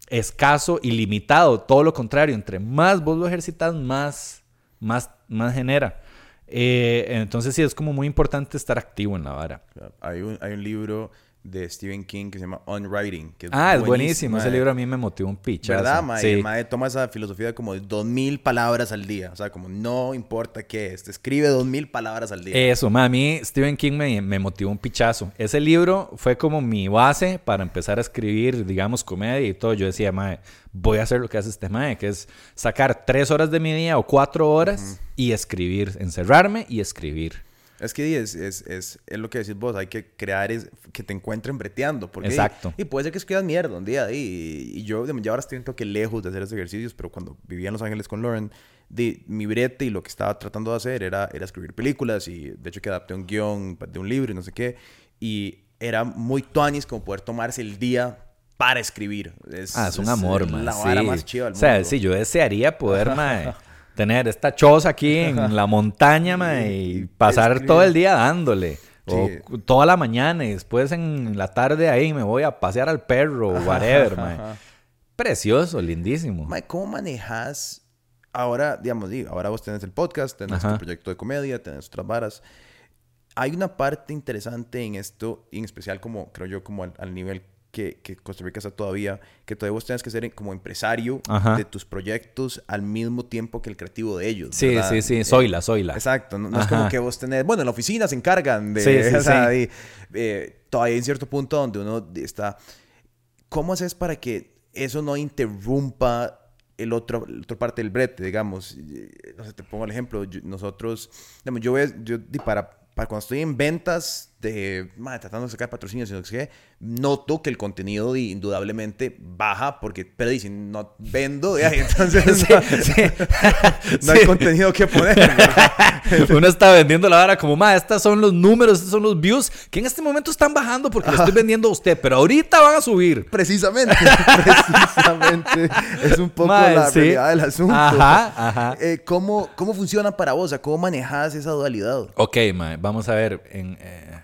escaso y limitado. Todo lo contrario, entre más vos lo ejercitas, más, más, más genera. Eh, entonces sí, es como muy importante estar activo en la vara.
Hay un, hay un libro de Stephen King que se llama On Writing. Que
Ah, es buenísimo. Ese
mae.
libro a mí me motivó un pichazo.
¿Verdad, mae?
Sí.
El mae toma esa filosofía como de dos mil palabras al día. O sea, como no importa qué es, te escribe dos mil palabras al día.
Eso, ma, a mí Stephen King me, me motivó un pichazo. Ese libro fue como mi base para empezar a escribir, digamos, comedia y todo. Yo decía, mae, voy a hacer lo que hace este mae, que es sacar tres horas de mi día o cuatro horas y escribir, encerrarme y escribir.
Es que es, es, es, es lo que decís vos, hay que crear es, que te encuentren breteando. Porque,
Exacto.
Y, puede ser que escribas mierda un día. Y, y yo, ya ahora estoy un toque lejos de hacer esos ejercicios, pero cuando vivía en Los Ángeles con Lauren, de, mi brete y lo que estaba tratando de hacer era, era escribir películas. Y de hecho que adapté un guion de un libro y no sé qué. Y era muy tuanis como poder tomarse el día para escribir. Es,
Ah, es un amor, mae.
La
sí.
vara más chiva del
O sea, sí, yo desearía poder, mae, tener esta choza aquí en la montaña, mae, y pasar
Escribir.
todo el día dándole. O
Sí.
toda la mañana y después en la tarde ahí me voy a pasear al perro o whatever, mae. Precioso, lindísimo.
Mae, ¿cómo manejas ahora, digamos, ahora vos tenés el podcast, tenés
Ajá.
tu proyecto de comedia, tenés otras varas. Hay una parte interesante en esto, y en especial como, creo yo, como al, al nivel que, que Costa Rica está todavía, que todavía vos tenés que ser como empresario
Ajá.
de tus proyectos al mismo tiempo que el creativo de ellos.
Sí,
¿verdad?
sí, sí,
Eh,
soy la, soy la.
Exacto, no, no es como que vos tenés, bueno, en la oficina se encargan de,
Sí, sí,
o sea,
sí.
y, eh, todavía hay un cierto punto donde uno está, ¿cómo haces para que eso no interrumpa el otro, la otra parte del brete, digamos? Eh, No sé, te pongo el ejemplo, yo- nosotros, digamos, yo, voy- yo para, para cuando estoy en ventas de, madre, tratando de sacar patrocinios y no sé qué, noto que el contenido indudablemente baja porque, pero dicen, no vendo, entonces no, no hay contenido que poner.
Uno está vendiendo la vara como, ma, estos son los números, estos son los views, que en este momento están bajando porque le estoy vendiendo a usted, pero ahorita van a subir.
Precisamente, precisamente. Es un poco
Mae,
la realidad del asunto.
Ajá, ajá.
Eh, ¿cómo, ¿Cómo funciona para vos? O sea, ¿Cómo manejas esa dualidad?
Ok, ma, vamos a ver. En, eh,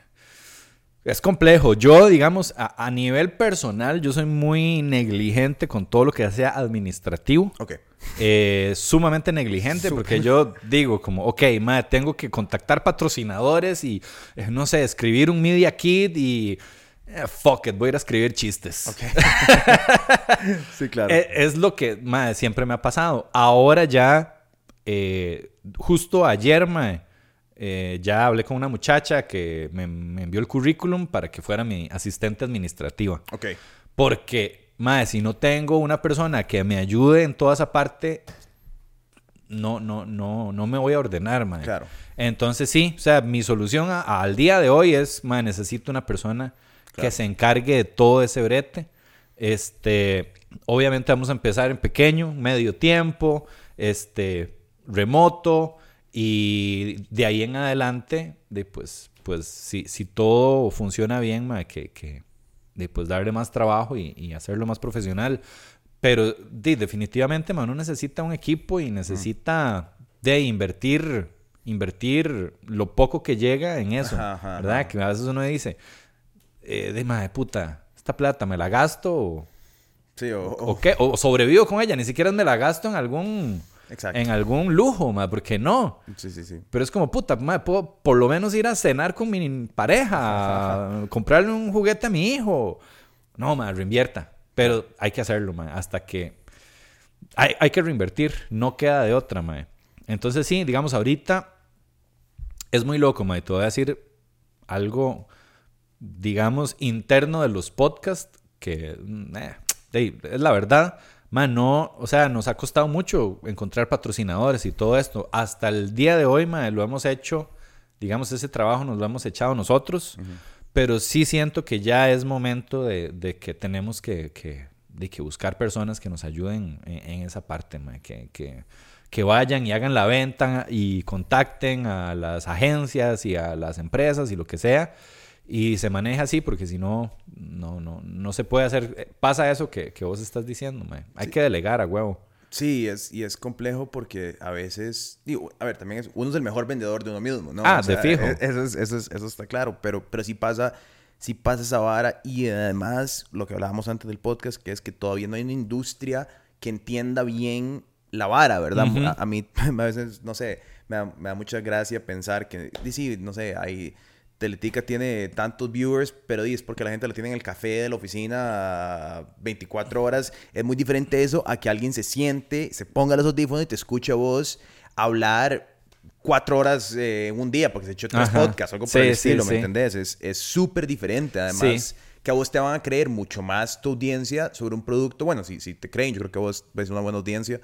es complejo. Yo, digamos, a, a nivel personal, yo soy muy negligente con todo lo que sea administrativo.
Ok.
Eh, sumamente negligente porque yo digo como, ok, ma, tengo que contactar patrocinadores y, eh, no sé, escribir un media kit y... eh, fuck it, voy a ir a escribir chistes.
Ok. sí, claro.
Eh, Es, lo que mae, siempre me ha pasado. Ahora ya, justo ayer, mae, eh, ya hablé con una muchacha que me, me envió el currículum para que fuera mi asistente administrativa.
ok.
Porque, mae, si no tengo una persona que me ayude en toda esa parte, no, no, no, no me voy a ordenar, mae.
Claro.
Entonces sí, o sea, mi solución a- al día de hoy es, mae, necesito una persona que
Claro.
se encargue de todo ese brete. Este, obviamente vamos a empezar en pequeño, medio tiempo, este, remoto y de ahí en adelante, de pues, pues si, si todo funciona bien, mae, que, que de pues darle más trabajo y, y hacerlo más profesional. Pero definitivamente, man, uno necesita un equipo y necesita de invertir, invertir lo poco que llega en eso,
Ajá, ajá,
¿verdad?
ajá.
Que a veces uno dice, eh, de madre puta, esta plata me la gasto o,
Sí, o,
o qué, o sobrevivo con ella, ni siquiera me la gasto en algún,
Exacto.
en algún lujo, madre, porque no.
Sí, sí, sí.
Pero es como, puta, madre, puedo por lo menos ir a cenar con mi pareja, comprarle un juguete a mi hijo. No, madre, reinvierta. Pero hay que hacerlo, madre, hasta que... Hay, hay que reinvertir, no queda de otra, madre. Entonces sí, digamos, ahorita es muy loco, madre. Te voy a decir algo, digamos, interno de los podcasts que... mm, eh, es la verdad. Man, no, o sea, nos ha costado mucho encontrar patrocinadores y todo esto. Hasta el día de hoy, man, lo hemos hecho, digamos, ese trabajo nos lo hemos echado nosotros. Pero sí siento que ya es momento de, de que tenemos que, que- de que buscar personas que nos ayuden en, en esa parte, man, que, que, que vayan y hagan la venta y contacten a las agencias y a las empresas y lo que sea. Y se maneja así porque si no, no, no, no se puede hacer. eh, Pasa eso que, que vos estás diciendo, man. Hay que delegar a huevo.
Sí, es, y es complejo porque a veces, digo, a ver, también es, uno es el mejor vendedor de uno mismo, ¿no?
Ah,
O sea,
de fijo.
e- Eso, es- eso, es- eso está claro, pero, pero sí pasa, sí pasa esa vara y además lo que hablábamos antes del podcast, que es que todavía no hay una industria que entienda bien la vara, ¿verdad?
Ujú.
a, a mí a veces, no sé, me da, me da mucha gracia pensar que, sí, no sé, hay... Teletica tiene tantos viewers, pero es porque la gente lo tiene en el café de la oficina 24 horas. Es muy diferente eso a que alguien se siente, se ponga los audífonos y te escuche a vos hablar cuatro horas eh, un día, porque se echó tres
Ajá.
podcasts, algo por
Sí,
el estilo,
sí.
¿me entendés? Es súper diferente, además. Que a vos te van a creer mucho más tu audiencia sobre un producto. Bueno, si, si te creen, yo creo que vos ves una buena audiencia,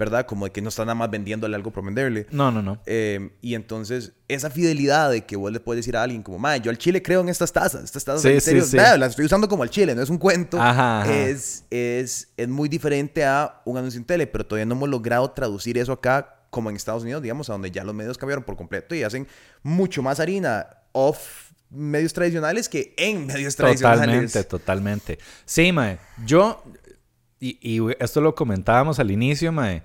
¿verdad? Como de que no están nada más vendiéndole algo por venderle.
No, no, no.
Eh, y entonces, esa fidelidad de que vos le puedes decir a alguien como, madre, yo al chile creo en estas tazas, estas tazas,
Sí,
en
sí,
serio,
sí.
vea, las estoy usando como al chile, no es un cuento.
Ajá, ajá.
Es, es, es muy diferente a un anuncio en tele, pero todavía no hemos logrado traducir eso acá como en Estados Unidos, digamos, a donde ya los medios cambiaron por completo y hacen mucho más harina off medios tradicionales que en medios tradicionales.
Totalmente, totalmente. Sí, mae. Yo, y, y esto lo comentábamos al inicio, mae,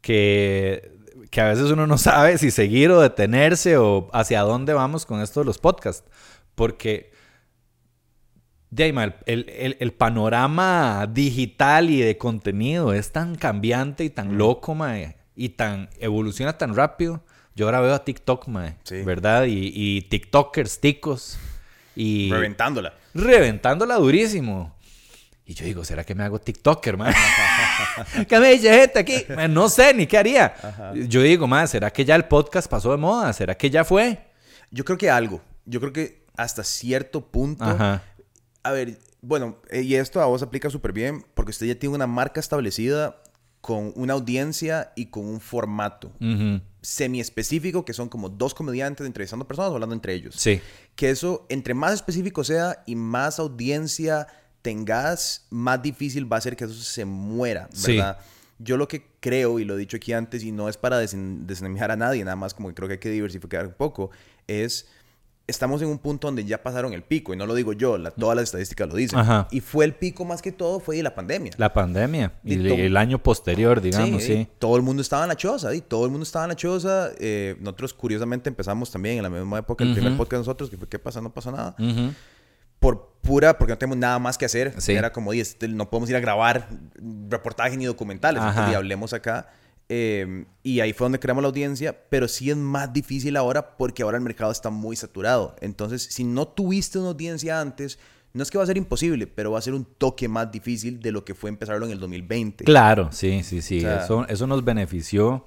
que, que a veces uno no sabe si seguir o detenerse o hacia dónde vamos con esto de los podcasts. Porque, de mae, el, el- el panorama digital y de contenido es tan cambiante y tan loco, mae, y tan evoluciona tan rápido. Yo ahora veo a TikTok, mae,
Sí.
¿verdad? Y, y TikTokers, ticos. Y
Reventándola.
reventándola durísimo. Y yo digo, ¿será que me hago TikToker, man? ¿Qué me dice gente aquí? Man, no sé ni qué haría. Yo digo, man, ¿será que ya el podcast pasó de moda? ¿Será que ya fue?
Yo creo que algo. Yo creo que hasta cierto punto.
Ajá.
A ver, bueno, eh, y esto a vos aplica súper bien porque usted ya tiene una marca establecida con una audiencia y con un formato
Ujú.
semi específico que son como dos comediantes entrevistando personas hablando entre ellos.
Sí.
Que eso, entre más específico sea y más audiencia tengas, más difícil va a ser que eso se muera,
Sí.
¿verdad? Yo lo que creo, y lo he dicho aquí antes, y no es para desen- desenemijar a nadie, nada más como que creo que hay que diversificar un poco, es, estamos en un punto donde ya pasaron el pico, y no lo digo yo, la- todas las estadísticas lo dicen.
Ajá.
Y fue el pico más que todo, fue de la pandemia.
La pandemia. Y
Y
el, año posterior, digamos, sí.
Sí, Todo el mundo estaba en la choza, y todo el mundo estaba en la choza. Eh, nosotros, curiosamente, empezamos también en la misma época, el primer podcast de nosotros, que fue ¿Qué pasa? No pasa nada.
Ujú.
Por pura, porque no tenemos nada más que hacer.
Sí.
Era como, "Oye, este, no podemos ir a grabar reportajes ni documentales. Entonces, y hablemos acá. Eh, y ahí fue donde creamos la audiencia, pero sí es más difícil ahora porque ahora el mercado está muy saturado. Entonces, si no tuviste una audiencia antes, no es que va a ser imposible, pero va a ser un toque más difícil de lo que fue empezarlo en el 2020.
Claro, sí, sí, sí.
O sea,
eso, eso nos benefició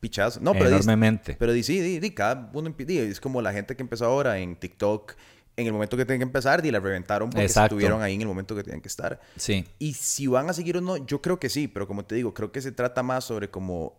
Pichazo. No, pero di-
enormemente.
Pero di, sí, di, di, cada uno di, es como la gente que empezó ahora en TikTok, en el momento que tienen que empezar, y la reventaron porque
Exacto.
estuvieron ahí en el momento que tenían que estar.
Sí.
Y si van a seguir o no, yo creo que sí, pero como te digo, creo que se trata más sobre como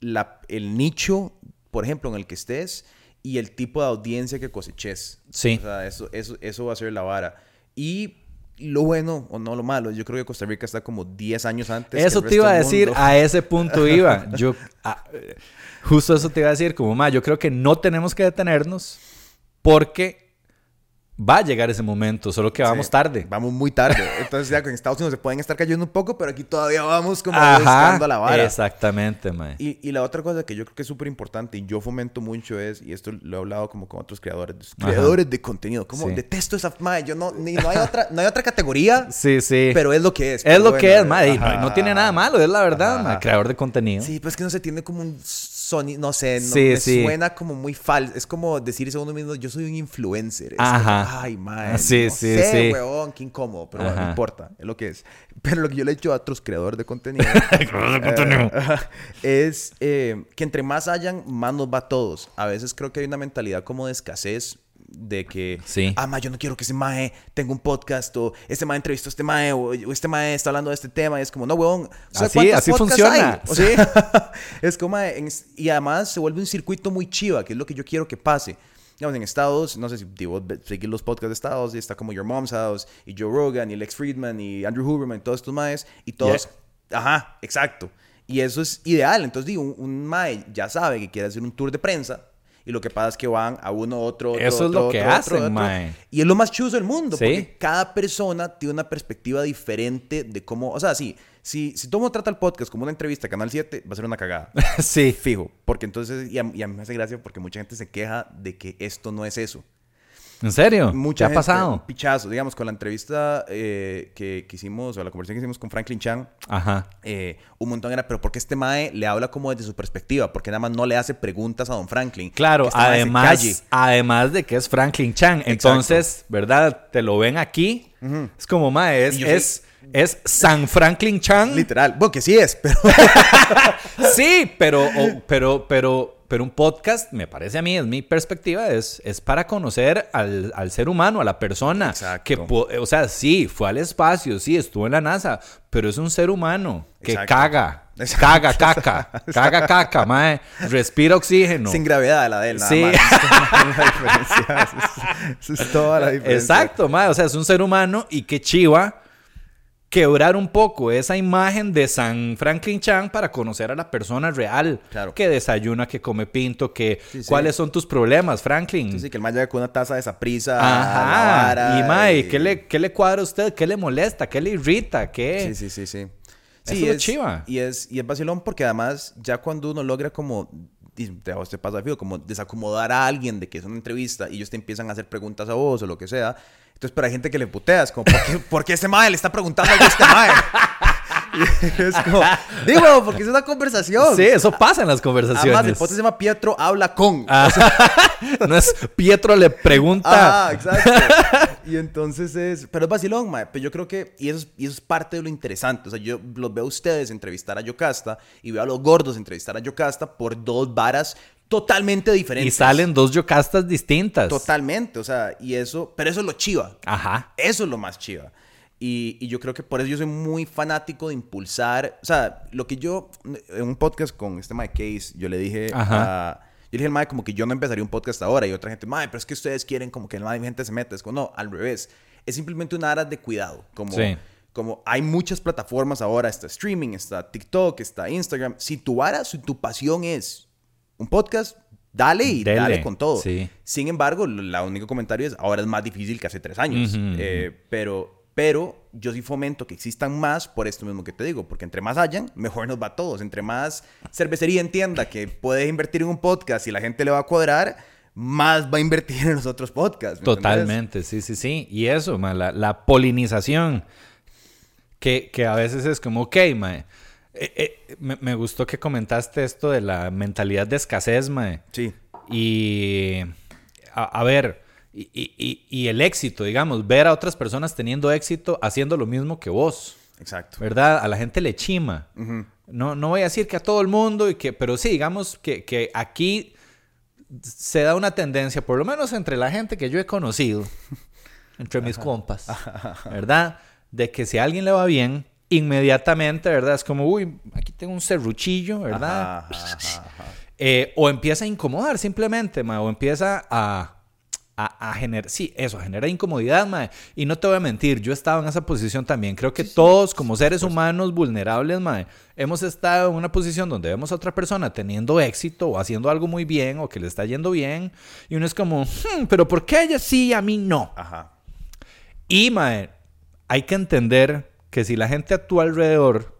la, el nicho, por ejemplo, en el que estés y el tipo de audiencia que coseches.
Sí.
O sea, eso, eso, eso va a ser la vara. Y lo bueno o no lo malo, yo creo que Costa Rica está como 10 años antes. que
Eso
el
te iba a
resto
decir,
mundo.
a ese punto iba. Yo, a- eh, justo eso te iba a decir, como, ma, yo creo que no tenemos que detenernos porque va a llegar ese momento, solo que vamos
Sí,
tarde.
Vamos muy tarde. Entonces, ya en Estados Unidos se pueden estar cayendo un poco, pero aquí todavía vamos como
Ajá,
buscando la vara.
exactamente, mae.
Y, y la otra cosa que yo creo que es súper importante y yo fomento mucho es, y esto lo he hablado como con otros creadores,
Ajá.
creadores de contenido, como
Sí.
detesto esa madre, yo no, ni, no, hay otra, no hay otra categoría,
Sí, sí.
pero es lo que es.
es lo
bueno,
que es, mae. y No, tiene nada malo, es la verdad, mae. Creador de contenido.
Sí, pues es que no se tiene como un sonido, no sé, no,
Sí,
me
sí.
suena como muy falso. Es como decirse a uno mismo, yo soy un influencer. Es
Ajá.
como, Ay, madre.
Sí,
no
sí,
sé,
sí.
huevón, qué incómodo, pero bueno, no importa, es lo que es. Pero lo que yo le he dicho a otros creadores de contenido
Creador de contenido.
eh, es eh, que entre más hayan, más nos va a todos. A veces creo que hay una mentalidad como de escasez de que,
Sí.
ah, ma, yo no quiero que ese mae tenga un podcast o este mae entrevistó a este mae o, o este mae está hablando de este tema y es como, no. ¿sabes
Así-
cuántos
así
podcasts
funciona.
O sea, es como, en- y además se vuelve un circuito muy chiva, que es lo que yo quiero que pase. Digamos, en Estados, no sé si digo, seguir los podcasts de Estados, y está como Your Mom's House, y Joe Rogan, y Lex Friedman, y Andrew Huberman, todos estos maes, y todos, ajá, exacto. Y eso es ideal. Entonces, digo, un, un mae ya sabe que quiere hacer un tour de prensa, y lo que pasa es que van a uno, otro, otro,
Eso es
otro,
lo que
otro,
hacen,
otro,
mae.
Y es lo más chuzo del mundo,
Sí.
porque cada persona tiene una perspectiva diferente de cómo, o sea, sí, si, si todo mundo trata el podcast como una entrevista a Canal 7, va a ser una cagada.
sí.
Fijo. Porque entonces, y a, y a mí me hace gracia porque mucha gente se queja de que esto no es eso.
¿En serio?
Mucha
¿Qué ha
gente, un
pasado?
Pichazo, digamos, con la entrevista eh, que, que hicimos, o la conversación que hicimos con Franklin Chan,
Ajá.
eh, un montón era, pero ¿por qué este Mae le habla como desde su perspectiva? Porque nada más no le hace preguntas a Don Franklin.
Claro,
este
además, además de que es Franklin Chan. Entonces, ¿verdad? Te lo ven aquí. Es como, mae, es,
soy-
es, San Franklin Chan.
Literal. Bueno, que sí es, pero...
Sí, pero, pero, pero, pero un podcast, me parece a mí, es mi perspectiva, es, es para conocer al, al ser humano, a la persona.
Exacto.
Que, o sea, sí, fue al espacio, sí, estuvo en la NASA, pero es un ser humano que
Exacto.
caga.
Exacto.
Caga caca. Caga caca, mae. Respira oxígeno.
Sin gravedad la de él, nada
Sí.
más. Esa es toda la diferencia. Es toda la diferencia.
Exacto, mae. O sea, es un ser humano y qué chiva quebrar un poco esa imagen de San Franklin Chan para conocer a la persona real.
Claro.
Que desayuna, que come pinto, que...
Sí, sí.
¿Cuáles son tus problemas, Franklin?
Sí, sí, que el man llega con una taza de esa prisa.
Ajá. y mae, ¿qué le, ¿qué le cuadra a usted? ¿Qué le molesta? ¿Qué le irrita? ¿Qué?
Sí, sí, sí, sí.
Eso es lo chiva.
Y es, y es vacilón porque además ya cuando uno logra como, te, vos te pasa fío, como desacomodar a alguien de que es una entrevista y ellos te empiezan a hacer preguntas a vos o lo que sea. Entonces, pero hay gente que le puteas, como, ¿por qué, ese mae le está preguntando a este mae? Y es como, digo, porque es una conversación.
Sí, eso pasa en las conversaciones.
Además, el podcast se llama Pietro habla con.
Ah, no es Pietro le pregunta.
Ah, exacto. y entonces es. Pero es vacilón, mae. Pero yo creo que. Y eso, es, y eso es parte de lo interesante. O sea, yo los veo a ustedes entrevistar a Yocasta y veo a los gordos entrevistar a Yocasta por dos varas totalmente
y
diferentes.
salen dos yocastas distintas.
Totalmente. O sea, y eso. Pero eso es lo chiva.
Ajá.
Eso es lo más chiva. Y, y yo creo que por eso yo soy muy fanático de impulsar. O sea, lo que yo. En un podcast con este Mike Case, yo le dije
Ajá.
a. Yo le dije al Mae como que yo no empezaría un podcast ahora. Y otra gente, Mae, pero es que ustedes quieren como que la gente se meta. Es como, no, al revés. Es simplemente una área de cuidado. Como,
Sí.
como hay muchas plataformas ahora. Está streaming, está TikTok, está Instagram. Si tu vara, si tu pasión es un podcast, dale y
Dele,
dale con todo.
sí.
Sin embargo, la único comentario es, ahora es más difícil que hace tres años.
Ujú,
Eh, pero, pero yo sí fomento que existan más por esto mismo que te digo, porque entre más hayan, mejor nos va a todos. Entre más cervecería entienda que puedes invertir en un podcast y la gente le va a cuadrar, más va a invertir en los otros podcasts.
Totalmente, sí, sí, sí. Y eso, ma, la, la polinización. Que, que a veces es como, ok, mae. eh, eh, me, me gustó que comentaste esto de la mentalidad de escasez, mae.
Sí,
Y a, a ver, y, y- y- el éxito, digamos, ver a otras personas teniendo éxito haciendo lo mismo que vos,
exacto.
¿verdad? A la gente le chima. No, no voy a decir que a todo el mundo, y que, pero sí, digamos que, que aquí se da una tendencia, por lo menos entre la gente que yo he conocido, entre mis compas, ¿verdad? De que si a alguien le va bien, inmediatamente, ¿verdad? Es como, uy, aquí tengo un serruchillo, ¿verdad?
Ajá, ajá, ajá.
Eh, o empieza a incomodar simplemente, ma, o empieza a, a, a generar, sí, eso, a generar incomodidad, mae. Y no te voy a mentir, yo he estado en esa posición también. Creo que todos, como seres humanos vulnerables, mae, hemos estado en una posición donde vemos a otra persona teniendo éxito o haciendo algo muy bien o que le está yendo bien. Y uno es como, "Hmm, pero ¿por qué ella sí y a mí no?
Ajá.
Y, mae, hay que entender que si la gente a tu alrededor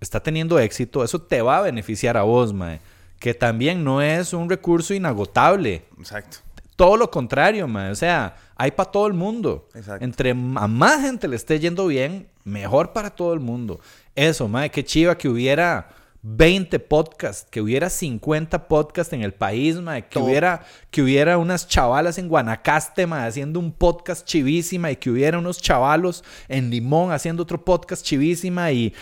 está teniendo éxito, eso te va a beneficiar a vos, mae. Que también no es un recurso inagotable.
Exacto.
Todo lo contrario, mae. O sea, hay para todo el mundo.
Exacto.
Entre a más gente le esté yendo bien, mejor para todo el mundo. Eso, mae, qué chiva que hubiera 20 podcasts, que hubiera 50 podcasts en el país, mae, que
Todo.
hubiera que hubiera unas chavalas en Guanacaste, mae, haciendo un podcast chivísima y que hubiera unos chavalos en Limón haciendo otro podcast chivísima y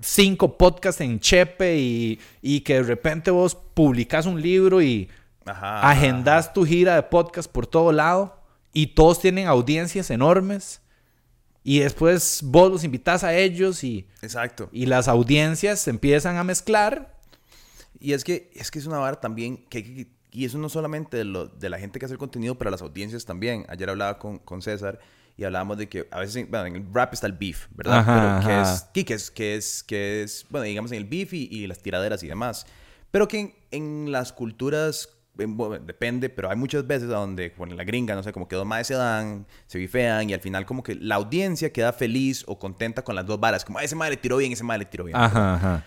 cinco podcasts en Chepe y, y que de repente vos publicas un libro y
Ajá.
agendas tu gira de podcast por todo lado y todos tienen audiencias enormes y después vos los invitas a ellos y,
Exacto.
y las audiencias se empiezan a mezclar.
Y es que es que es una vara también que, y eso no solamente de, lo, de la gente que hace el contenido, pero las audiencias también. Ayer hablaba con, con César y hablábamos de que a veces, bueno, en el rap está el beef, ¿verdad?
Ajá,
pero que es, que, que es, que es, que es, bueno, digamos en el beef y, y las tiraderas y demás. Pero que en, en las culturas, depende, pero hay muchas veces donde, bueno, en la gringa, no sé, como que dos madres se dan, se bifean y al final como que la audiencia queda feliz o contenta con las dos varas. Como, "Ah, ese madre le tiró bien, ese madre le tiró bien.
Ajá, ajá.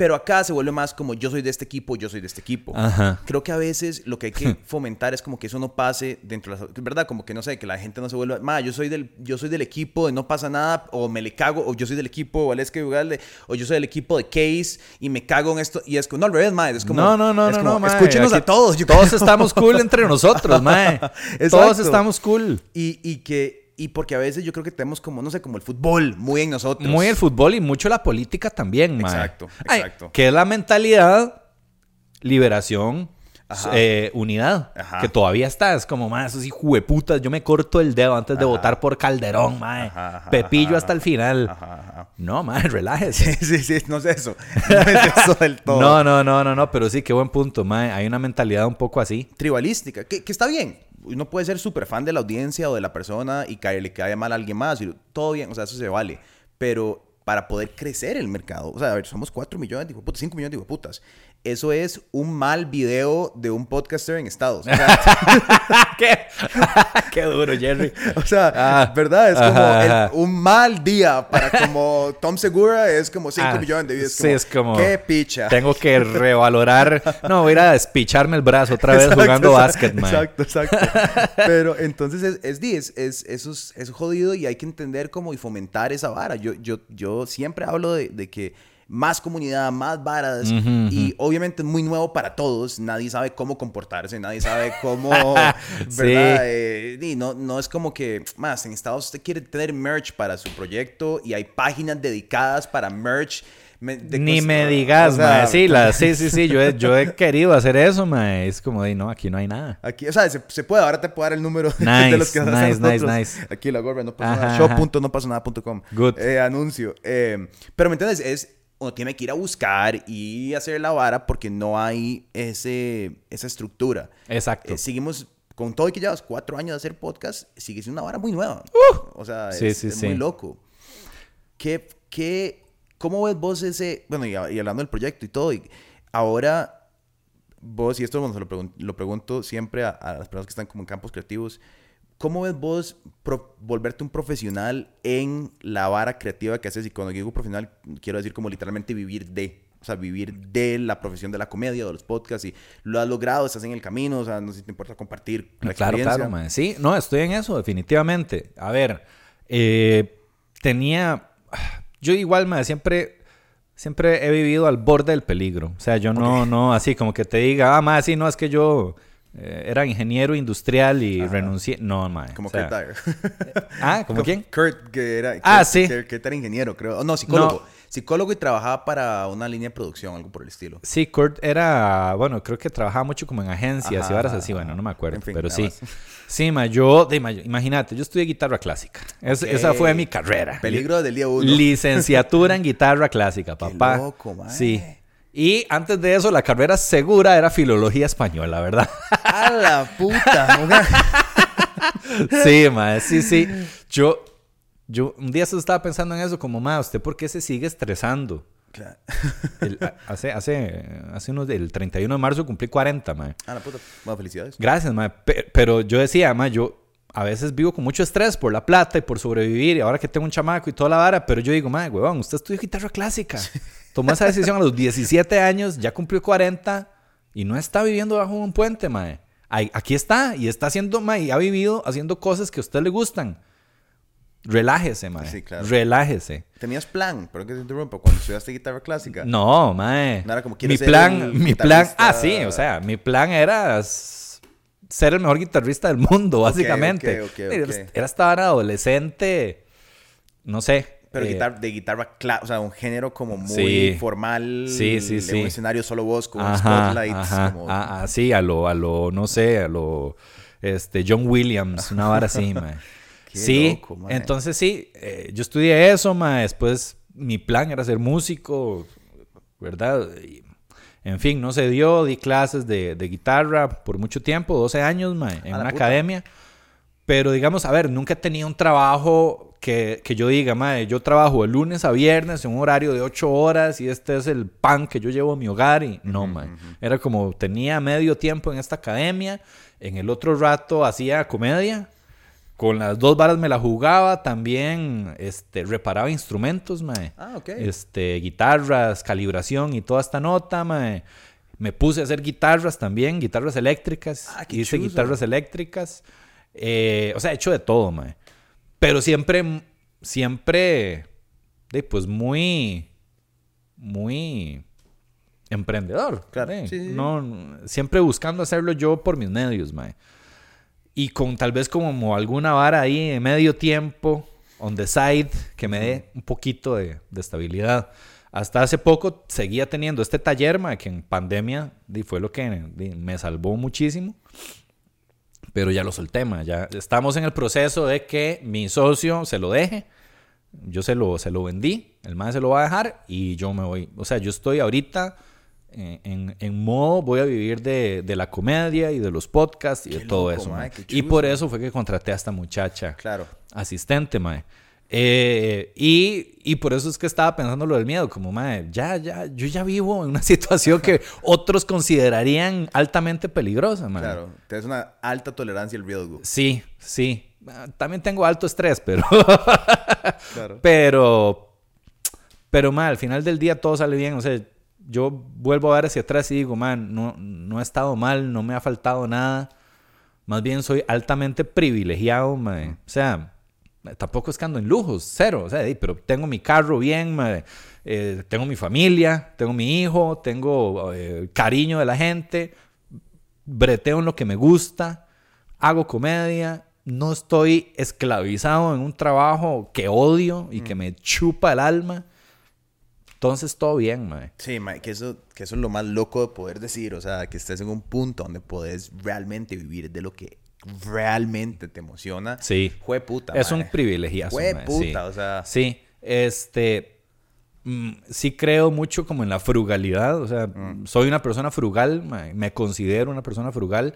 Pero acá se vuelve más como yo soy de este equipo, yo soy de este equipo.
Ajá.
Creo que a veces lo que hay que fomentar es como que eso no pase dentro de las... ¿Verdad? Como que no sé, que la gente no se vuelva... Ma, yo soy del, yo soy del equipo de no pasa nada, o me le cago, o yo soy del equipo de Valesca y Ugalde, o yo soy del equipo de Case y me cago en esto. Y es como... No, al revés, ma. Es como...
no, no, no,
es
no,
como,
no, mae.
Escúchenos a todos. yo
Todos
creo.
estamos cool entre nosotros, mae. Todos estamos cool.
Y, y que... Y porque a veces yo creo que tenemos como, no sé, como el fútbol muy en nosotros.
Muy el fútbol y mucho la política también, mae.
Exacto,
Ay,
exacto.
que es la mentalidad, liberación,
Ajá.
eh, unidad.
Ajá.
Que todavía está. Es como, mae, esos hijueputas. Yo me corto el dedo antes de
Ajá.
votar por Calderón, mae. Pepillo hasta el final. No, mae, relájese.
Sí, sí, sí, no es eso. No es eso del todo.
No, no, no, no, no, pero sí, qué buen punto, mae. Hay una mentalidad un poco así.
tribalística, que, que está bien. Uno puede ser súper fan de la audiencia o de la persona y que le caiga mal a alguien más. Y todo bien, o sea, eso se vale. Pero para poder crecer el mercado, o sea, a ver, somos 4 millones de putas, 5 millones de putas. Eso es un mal video de un podcaster en Estados. O sea,
qué, qué duro, Jerry.
o sea,
Ah,
¿verdad? Es como
ajá,
el-
ajá.
un mal día para como Tom Segura es como 5
Ah,
millones de videos.
sí, es como-
¡Qué picha!
Tengo que revalorar. No, voy a ir a despicharme el brazo otra vez
Exacto,
jugando básquet, mae.
Exacto, exacto. Pero entonces es, es, es, es- eso es, es jodido y hay que entender cómo y fomentar esa vara. Yo, yo, yo siempre hablo de, de que más comunidad, más varas y obviamente es muy nuevo para todos. Nadie sabe cómo comportarse, nadie sabe cómo, ¿verdad?
Sí.
Eh, di, no, no es como que, más, en Estados usted quiere tener merch para su proyecto y hay páginas dedicadas para merch. Me-
Ni me digas,
o sea,
mae. Sí, la, sí, sí, sí. Yo he, yo he querido hacer eso, mae. Es como de, no, aquí no hay nada.
Aquí, o sea, se, se puede, ahora te puedo dar el número de-
Nice,
de los que
nice, nice, nice.
Aquí la gorra, no pasa
Ajá,
nada. Show.nopasanada.com.
Good.
Eh, anuncio. Eh, pero ¿me entiendes? Es, uno tiene que ir a buscar y hacer la vara porque no hay ese, esa estructura.
Exacto.
Eh, seguimos, con todo y que llevas cuatro años de hacer podcast, sigue siendo una vara muy nueva. o sea,
Sí,
es,
sí,
es
sí.
muy loco. ¿Qué, qué, ¿Cómo ves vos ese, bueno, y, y hablando del proyecto y todo, y ahora vos, y esto bueno, se lo, pregun- lo pregunto siempre a, a las personas que están como en campos creativos, ¿cómo ves vos volverte un profesional en la vara creativa que haces? Y cuando digo profesional, quiero decir como literalmente vivir de, o sea, vivir de la profesión de la comedia, de los podcasts, y lo has logrado, estás en el camino, o sea, no sé si te importa compartir la
Claro,
experiencia.
claro, mae. Sí, no, estoy en eso, definitivamente. A ver, eh, tenía. Yo igual, mae, siempre. Siempre he vivido al borde del peligro. O sea, yo no, no, así como que te diga, ah, más, sí, no, es que yo eh, era ingeniero industrial y renuncié. No, mae.
Como
o sea,
Kurt Dyer.
Ah, ¿como quién?
Kurt, que era,
Ah, sí.
Que, que era ingeniero, creo. Oh, no, psicólogo.
No.
Psicólogo y trabajaba para una línea de producción, algo por el estilo.
Sí, Kurt era, bueno, creo que trabajaba mucho como en agencias
Ajá,
y varas así, bueno, no me acuerdo,
En fin,
pero sí.
más.
Sí, ma, yo, de, ma, imagínate, yo estudié guitarra clásica. Es- Esa fue mi carrera.
Peligro del día uno.
Licenciatura en guitarra clásica,
Qué
papá.
loco, mae.
Sí. Y antes de eso, la carrera segura era filología española, ¿verdad?
¡A la puta!
sí, mae, sí, sí. Yo, yo un día estaba pensando en eso, como, mae, ¿usted por qué se sigue estresando?
Claro.
El- a- hace, hace, hace unos, el 31 de marzo cumplí 40, mae.
¡A la puta! Bueno, felicidades.
Gracias. Pe- Pero yo decía, mae, yo a veces vivo con mucho estrés por la plata y por sobrevivir y ahora que tengo un chamaco y toda la vara, pero yo digo, mae, huevón, usted estudió guitarra clásica. Tomó esa decisión a los 17 años, ya cumplió 40 y no está viviendo bajo un puente. Ahí- Aquí está y está haciendo, mae, y ha vivido haciendo cosas que a usted le gustan. Relájese, mae.
Sí, claro.
Relájese.
¿Tenías plan? Perdón que te interrumpa. Cuando estudiaste guitarra clásica.
No, mae.
No era como,
mi
ser
plan, mi plan,
guitarrista-
ah, sí, o sea, mi plan era ser el mejor guitarrista del mundo, básicamente.
ok, ok,
Era- estar adolescente, no sé.
Pero
eh,
guitar- de guitarra clásica, o sea, un género como muy
Sí.
formal.
Sí, sí, sí.
un escenario solo vos con
ajá,
spotlights.
ajá,
como...
ah, ah, sí, a lo, a lo, no sé, a lo, este, John Williams, una vara así, mae.
Qué
sí,
loco,
entonces sí, eh, yo estudié eso, mae. Después mi plan era ser músico, ¿verdad? Y, en fin, no se dio, di clases de, de guitarra por mucho tiempo, 12 años, mae, en una
puta.
academia. Pero digamos, a ver, nunca tenido un trabajo que, que yo diga, mae, yo trabajo de lunes a viernes en un horario de 8 horas y este es el pan que yo llevo a mi hogar. Y no, mae. Era como tenía medio tiempo en esta academia, en el otro rato hacía comedia. Con las dos varas me la jugaba, también este, reparaba instrumentos, mae.
Ah, ok.
Este, guitarras, calibración y toda esta nota, mae. Me puse a hacer guitarras también, guitarras eléctricas.
Ah, qué
Hice
chuzo.
guitarras eléctricas. Eh, o sea, he hecho de todo, mae. Pero siempre, siempre, de, pues muy, muy emprendedor.
Claro,
de,
sí, sí, sí.
No, siempre buscando hacerlo yo por mis medios, mae. Y con tal vez como alguna vara ahí en medio tiempo, on the side, que me dé un poquito de, estabilidad. Hasta hace poco seguía teniendo este taller, mae, que en pandemia fue lo que me salvó muchísimo. Pero ya lo solté, mae. Ya estamos en el proceso de que mi socio se lo deje. Yo se lo, se lo vendí, el mae se lo va a dejar y yo me voy. O sea, yo estoy ahorita en, en- en modo, voy a vivir de, de la comedia y de los podcasts y
Qué
de todo
loco,
eso.
mae,
mae. Y por eso fue que contraté a esta muchacha
Claro.
asistente, mae. Eh, y, y por eso es que estaba pensando lo del miedo, como, mae, ya, ya, yo ya vivo en una situación que otros considerarían altamente peligrosa, mae.
Claro. Tienes una alta tolerancia al riesgo.
Sí, sí. También tengo alto estrés, pero...
Claro.
Pero, pero, man, al final del día todo sale bien. O sea, yo vuelvo a ver hacia atrás y digo, man, no, no he estado mal, no me ha faltado nada. Más bien soy altamente privilegiado, man. O sea, tampoco es que ando en lujos, cero. O sea, pero tengo mi carro bien, man. Eh, tengo mi familia, tengo mi hijo, tengo eh, cariño de la gente, breteo en lo que me gusta, hago comedia, no estoy esclavizado en un trabajo que odio y que me chupa el alma. Entonces todo bien, mae.
Sí, mae, que eso, que eso es lo más loco de poder decir. O sea, que estés en un punto donde podés realmente vivir de lo que realmente te emociona.
Sí.
Jue puta.
Es
mae.
un privilegiazo,
Jue
mae,
puta,
sí.
o sea.
Sí, este... mm, sí creo mucho como en la frugalidad. O sea,
Mm.
soy una persona frugal, mae, me considero una persona frugal.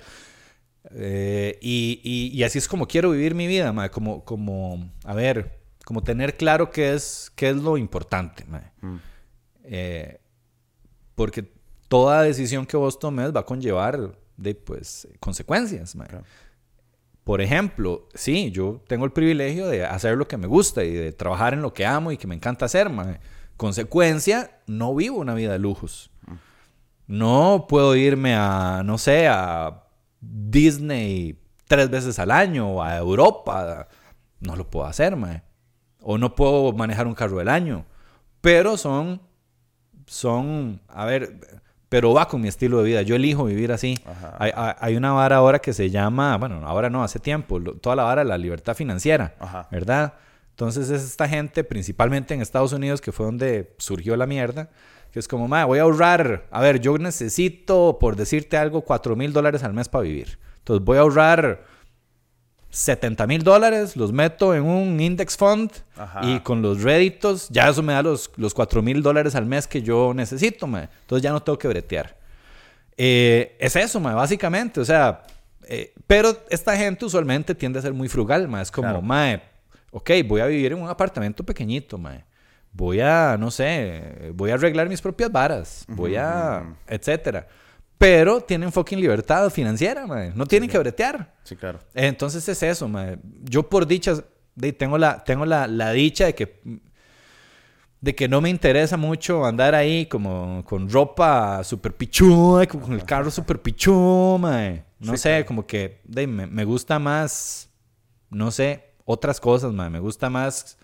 Eh, y, y- y así es como quiero vivir mi vida, mae, Como, como, a ver, como tener claro qué es, qué es lo importante, mae.
Mm.
Eh, porque toda decisión que vos tomes va a conllevar de, pues, consecuencias. mae.
Claro.
Por ejemplo, sí, yo tengo el privilegio de hacer lo que me gusta y de trabajar en lo que amo y que me encanta hacer. mae. Consecuencia, no vivo una vida de lujos. No puedo irme a, no sé, a Disney tres veces al año o a Europa. No lo puedo hacer, mae. O no puedo manejar un carro del año. Pero son, son, a ver, pero va con mi estilo de vida. Yo elijo vivir así. Hay, hay- una vara ahora que se llama, bueno, ahora no, hace tiempo, lo- toda la vara de la libertad financiera,
Ajá.
¿verdad? Entonces es esta gente, principalmente en Estados Unidos, que fue donde surgió la mierda, que es como, "Ma, voy a ahorrar, a ver, yo necesito, por decirte algo, 4 mil dólares al mes para vivir. Entonces voy a ahorrar 70 mil dólares, los meto en un index fund
Ajá.
y con los réditos, ya eso me da los, los 4 mil dólares al mes que yo necesito, mae. Entonces ya no tengo que bretear. Eh, es eso, mae, básicamente. O sea, eh, pero esta gente usualmente tiende a ser muy frugal, mae. Es como,
Claro.
mae, ok, voy a vivir en un apartamento pequeñito, mae. Voy a, no sé, voy a arreglar mis propias varas. Voy a, etcétera. Pero tienen fucking libertad financiera, mae. No tienen que bretear.
Sí, claro.
Entonces es eso, mae. Yo por dicha, de- tengo la, tengo la, la dicha de que de que no me interesa mucho andar ahí como con ropa super pichuda, como con el carro super pichudo, mae. No
Sí,
sé,
claro.
como que de, me, me gusta más, no sé, otras cosas, mae. Me gusta más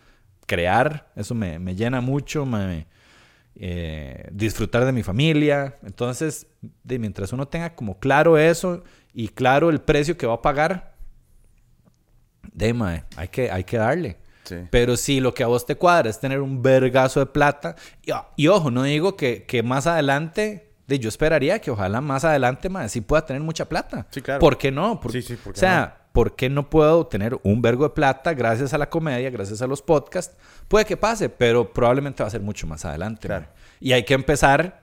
crear, eso me, me llena mucho, mae. Eh, disfrutar de mi familia. Entonces, de, mientras uno tenga como claro eso y claro el precio que va a pagar, de mae, hay que, hay que darle.
Sí.
Pero si lo que a vos te cuadra es tener un vergazo de plata, y, y ojo, no digo que, que más adelante, de, yo esperaría que ojalá más adelante, mae, sí pueda tener mucha plata.
Sí, claro.
¿Por qué no? Por-
Sí, sí, ¿por qué
o sea, ¿por qué no puedo tener un vergo de plata gracias a la comedia, gracias a los podcasts? Puede que pase, pero probablemente va a ser mucho más adelante.
Claro.
Y hay que empezar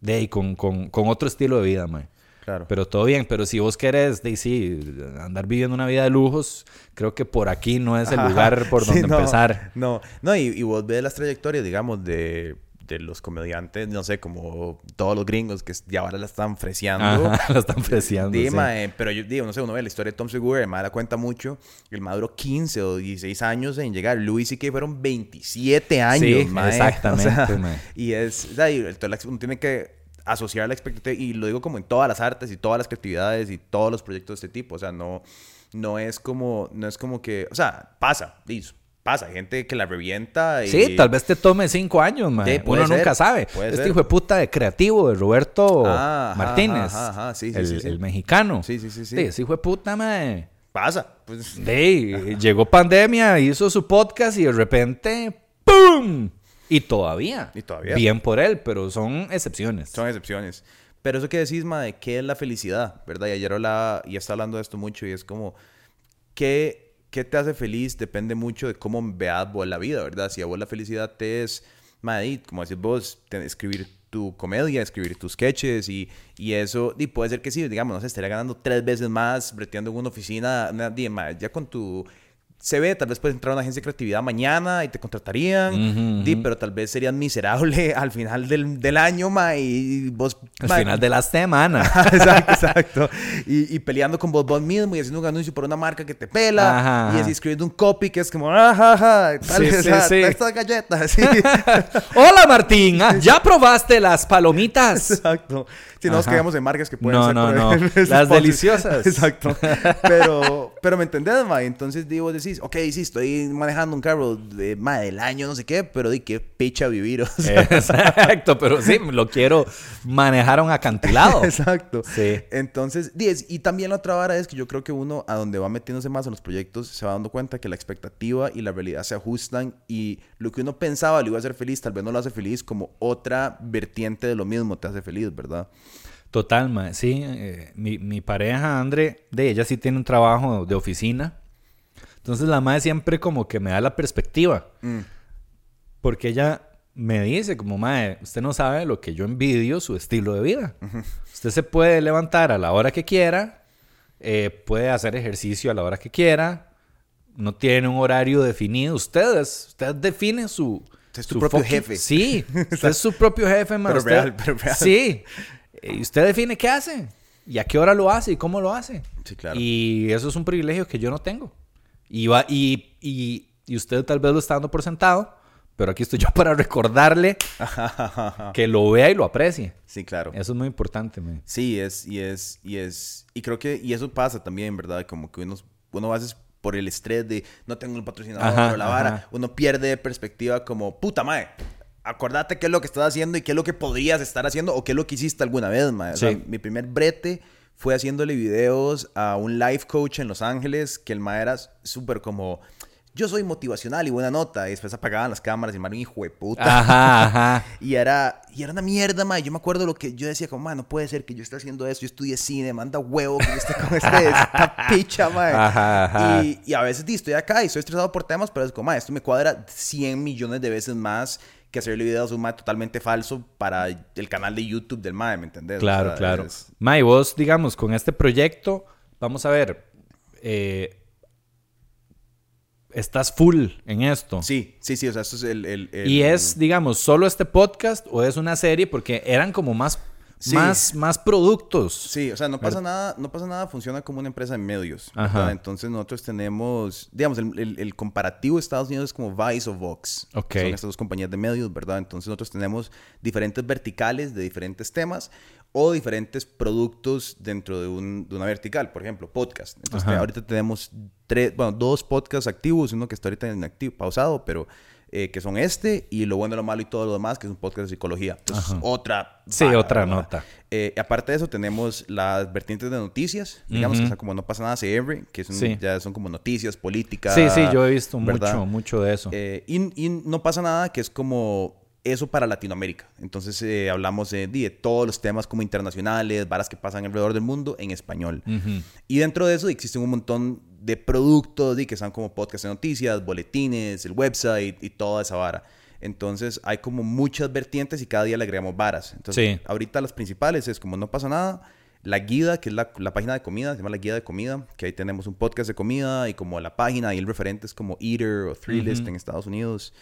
de ahí con, con, con otro estilo de vida, mae.
Claro.
Pero todo bien, pero si vos querés, de, sí, andar viviendo una vida de lujos, creo que por aquí no es el
Ajá.
lugar por
Sí,
donde
no,
empezar.
No, no, y, y vos ves las trayectorias, digamos, de, de los comediantes, no sé, como todos los gringos que ya ahora la están freseando.
Ajá, lo están preciando.
Sí,
sí.
mae, pero yo digo, no sé, uno ve la historia de Tom Segura, el mae la cuenta mucho. El mae duró 15 o 16 años en llegar. Louis C.K. fueron 27 años,
Sí,
mae.
exactamente,
O sea,
mae.
Y es, o sea, y uno tiene que asociar la expectativa, y lo digo como en todas las artes y todas las creatividades y todos los proyectos de este tipo. O sea, no, no es como, no es como que, o sea, pasa, listo, pasa. Gente que la revienta y...
Sí, tal vez te tome cinco años, man.
Sí,
Uno
ser,
nunca sabe. este
ser.
hijo de puta de creativo, de Roberto
Ah,
Martínez.
ajá, ajá, sí, sí,
el, mexicano.
Sí, sí, sí, sí.
ese hijo de puta, man.
Pasa. Pues,
llegó pandemia, hizo su podcast y de repente, ¡pum! Y todavía.
Y todavía.
Bien por él, pero son excepciones.
Son excepciones. Pero eso que decís, ma, de qué es la felicidad, ¿verdad? Y ayer hablaba, y está hablando de esto mucho, y es como, ¿qué, qué te hace feliz? Depende mucho de cómo veas vos la vida, ¿verdad? Si a vos la felicidad te es, ma, y como decís vos, escribir tu comedia, escribir tus sketches, y, y eso, y puede ser que sí, digamos, no sé, estaría ganando tres veces más breteando en una oficina, una, ya con tu... Se ve, tal vez puedes entrar a una agencia de creatividad mañana y te contratarían, di, pero tal vez serías miserable al final del, del año, ma, y vos...
Al
ma,
final de la semana.
exacto, exacto. Y, y peleando con vos, vos mismo y haciendo un anuncio por una marca que te pela.
Ajá,
y así escribiendo un copy que es como, ajá, ajá, tal
Sí,
vez,
sí,
ah,
sí.
estas galletas.
Hola Martín, Ah, ¿ya probaste las palomitas?
exacto. Si no nos quedamos en marcas que pueden
No,
ser...
no,
por-
no.
sponsors.
Las deliciosas.
Exacto. Pero, pero me entendés, ma. Entonces, digo, decís, ok, sí, estoy manejando un carro de, ma, del año, no sé qué, pero di qué picha vivir. o sea.
Exacto, pero sí, lo quiero manejar a un acantilado.
Exacto.
Sí.
Entonces, 10. Y también la otra vara es que yo creo que uno, a donde va metiéndose más en los proyectos, se va dando cuenta que la expectativa y la realidad se ajustan y lo que uno pensaba le iba a hacer feliz, tal vez no lo hace feliz, como otra vertiente de lo mismo te hace feliz, ¿verdad?
Total, ma. Sí, eh, mi, mi pareja, Andre, de ella sí tiene un trabajo de oficina. Entonces la madre siempre como que me da la perspectiva.
Mm.
Porque ella me dice como, madre, usted no sabe lo que yo envidio su estilo de vida. Usted se puede levantar a la hora que quiera, eh, puede hacer ejercicio a la hora que quiera, no tiene un horario definido. Ustedes, usted define su...
Usted es tu propio
fucking-
jefe.
Sí, usted es su propio jefe, ma.
Pero
Usted-
real, pero real.
Sí, y usted define qué hace, y a qué hora lo hace, y cómo lo hace.
Sí, claro.
Y eso es un privilegio que yo no tengo. Y, va, y, y, y usted tal vez lo está dando por sentado, pero aquí estoy yo para recordarle que lo vea y lo aprecie.
sí, claro.
Eso es muy importante, man.
Sí, es, y es, y es, y creo que, y eso pasa también, ¿verdad? Como que uno, uno a veces por el estrés de no tengo el patrocinador
Ajá,
o la vara,
ajá.
uno pierde de perspectiva como, puta madre, acordate qué es lo que estás haciendo y qué es lo que podrías estar haciendo o qué es lo que hiciste alguna vez. O sea,
Sí.
mi primer brete fue haciéndole videos a un life coach en Los Ángeles, que el mae era súper como... yo soy motivacional y buena nota. Y después apagaban las cámaras y me hijo de puta.
Ajá, ajá.
Y era, y era una mierda, ma. Yo me acuerdo lo que yo decía, como, ma, no puede ser que yo esté haciendo esto. Yo estudié cine, manda huevo que yo esté con este, esta picha, ma.
Ajá, ajá.
Y, y a veces di, estoy acá y estoy estresado por temas, pero es como, ma, esto me cuadra 100 millones de veces más que hacerle videos a un ma totalmente falso para el canal de YouTube del ma, ¿me entendés? O
Claro,
sea,
claro.
es-
Mae, vos, digamos, con este proyecto, vamos a ver, eh, estás full en esto.
Sí, sí, sí, o sea, esto es el... el- el-
Y es, digamos, solo este podcast o es una serie porque eran como más,
Sí.
más, más productos.
Sí, o sea, no pasa nada, no pasa nada, funciona como una empresa de medios. Entonces nosotros tenemos, digamos, el, el- el comparativo de Estados Unidos es como Vice o Vox.
Ok.
Son estas dos compañías de medios, ¿verdad? Entonces nosotros tenemos diferentes verticales de diferentes temas o diferentes productos dentro de, un- de una vertical, por ejemplo, podcast. Entonces
Ajá.
ahorita tenemos tres, bueno, dos podcasts activos, uno que está ahorita inactivo, pausado, pero eh, que son este y lo bueno, lo malo y todo lo demás, que es un podcast de psicología. Entonces,
Ajá.
otra.
Sí, otra
¿verdad?
nota.
Eh, aparte de eso, tenemos las vertientes de noticias, digamos, que como No pasa nada CR, que son,
Sí.
ya son como noticias, política.
Sí, sí, yo he visto
¿verdad?
mucho, mucho de eso.
Eh, y, y No pasa nada, que es como eso para Latinoamérica. Entonces eh, hablamos de, de todos los temas como internacionales, varas que pasan alrededor del mundo en español.
Ujú.
Y dentro de eso existen un montón de productos y que son como podcasts de noticias, boletines, el website y toda esa vara. Entonces hay como muchas vertientes y cada día le agregamos varas. Entonces
Sí.
ahorita las principales es como no pasa nada. La guida, que es la, la página de comida, se llama la guía de comida, que ahí tenemos un podcast de comida y como la página y el referente es como Eater o Thrillist
Ujú.
en Estados Unidos.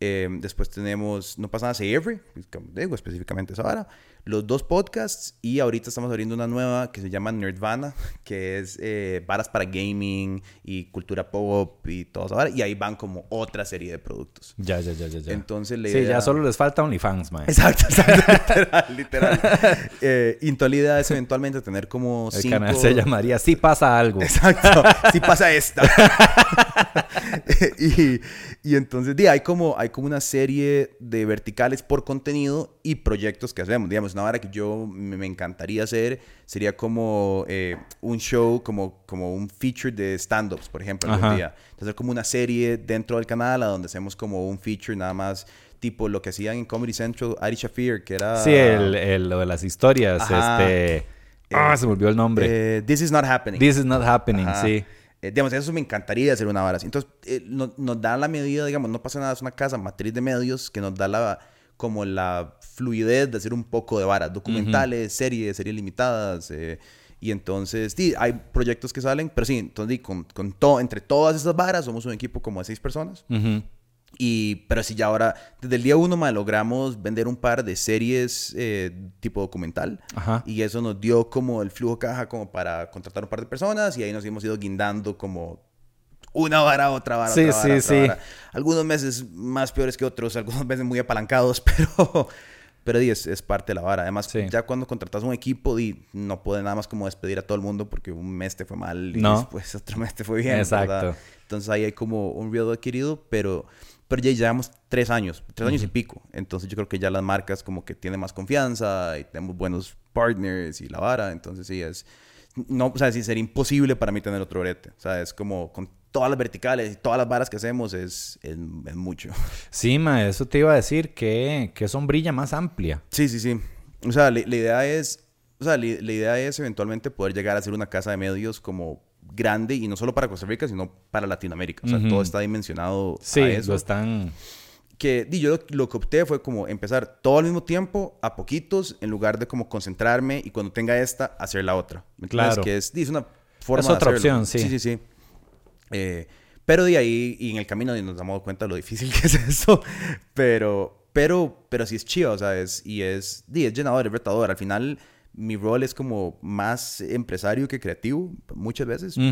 Eh, después tenemos No pasa nada, Say Every, como digo específicamente esa vara. Los dos podcasts y ahorita estamos abriendo una nueva que se llama Nerdvana, que es eh, varas para gaming y cultura pop y todo vara. Y ahí van como otra serie de productos.
Ya, ya, ya, ya. ya.
Entonces la
Sí,
idea...
ya solo les falta OnlyFans, mae.
Exacto, exacto, literal, literal. Eh, y entonces la idea es eventualmente tener como
El
cinco...
canal se llamaría Sí pasa algo.
Exacto, si pasa esta. y, y entonces, di, hay, como, hay como una serie de verticales por contenido y proyectos que hacemos. Digamos, una vara que yo me, encantaría hacer sería como eh, un show, como, como un feature de stand-ups, por ejemplo, algún
Ajá.
día. Hacer como una serie dentro del canal a donde hacemos como un feature nada más tipo lo que hacían en Comedy Central, Ari Shafir, que era...
Sí, el, el- lo de las historias.
Ajá.
Este. Ah, se me olvidó el nombre.
eh, This is not happening.
This is not happening,
Ajá.
sí.
Eh, digamos, eso me encantaría hacer una vara así. Entonces, eh, no- nos da la medida, digamos, no pasa nada, es una casa matriz de medios que nos da la como la fluidez de hacer un poco de varas, documentales, series, series limitadas. eh, y entonces, sí, hay proyectos que salen, pero sí, entonces, con, con todo, entre todas esas varas, somos un equipo como de seis personas.
Ujú.
Y, pero sí, ya ahora, desde el día uno, ma, logramos vender un par de series eh, tipo documental.
Ajá.
Y eso nos dio como el flujo caja como para contratar un par de personas y ahí nos hemos ido guindando como una vara, otra vara,
Sí,
otra vara,
sí,
otra
sí.
vara. Algunos meses más peores que otros, algunos meses muy apalancados, pero... Pero di, es, es parte de la vara. Además,
Sí.
ya cuando contratas un equipo, di, no puede nada más como despedir a todo el mundo porque un mes te fue mal y
No.
después otro mes te fue bien.
Exacto.
¿verdad? Entonces ahí hay como un riesgo adquirido, pero, pero ya llevamos tres años, tres años y pico. Entonces yo creo que ya las marcas como que tienen más confianza y tenemos buenos partners y la vara. Entonces sí, es... No, o sea, sí, sería imposible para mí tener otro brete. O sea, es como con todas las verticales y todas las varas que hacemos es, es, es mucho.
Sí, ma, eso te iba a decir que, que sombrilla más amplia.
Sí, sí, sí. O sea, la, la idea es... O sea, la, la idea es eventualmente poder llegar a ser una casa de medios como grande y no solo para Costa Rica, sino para Latinoamérica. O sea,
Ujú.
todo está dimensionado
Sí,
a eso.
lo están.
que di, yo lo, lo que opté fue como empezar todo al mismo tiempo, a poquitos, en lugar de como concentrarme y cuando tenga esta, hacer la otra. ¿Me?
Claro.
Que es, es una forma
Es otra opción, sí.
Sí, sí, sí. Eh, pero de ahí, y en el camino nos damos cuenta de lo difícil que es eso. Pero, pero, pero sí es chido, o sea, es, y es, di, es llenador, es retador. Al final, mi rol es como más empresario que creativo, muchas veces.
Ujú,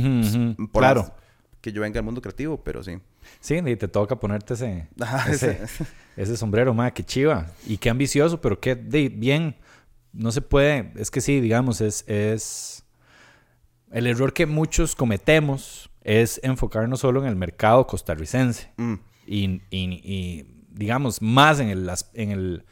ujú.
Por
Claro.
Que yo venga al mundo creativo, pero sí.
Sí, y te toca ponerte ese, ese-
ese
sombrero, ma, qué chiva. Y qué ambicioso, pero qué de, bien. No se puede. Es que sí, digamos, es, es. El error que muchos cometemos es enfocarnos solo en el mercado costarricense.
Mm.
Y, y- y, digamos, más en el, en el.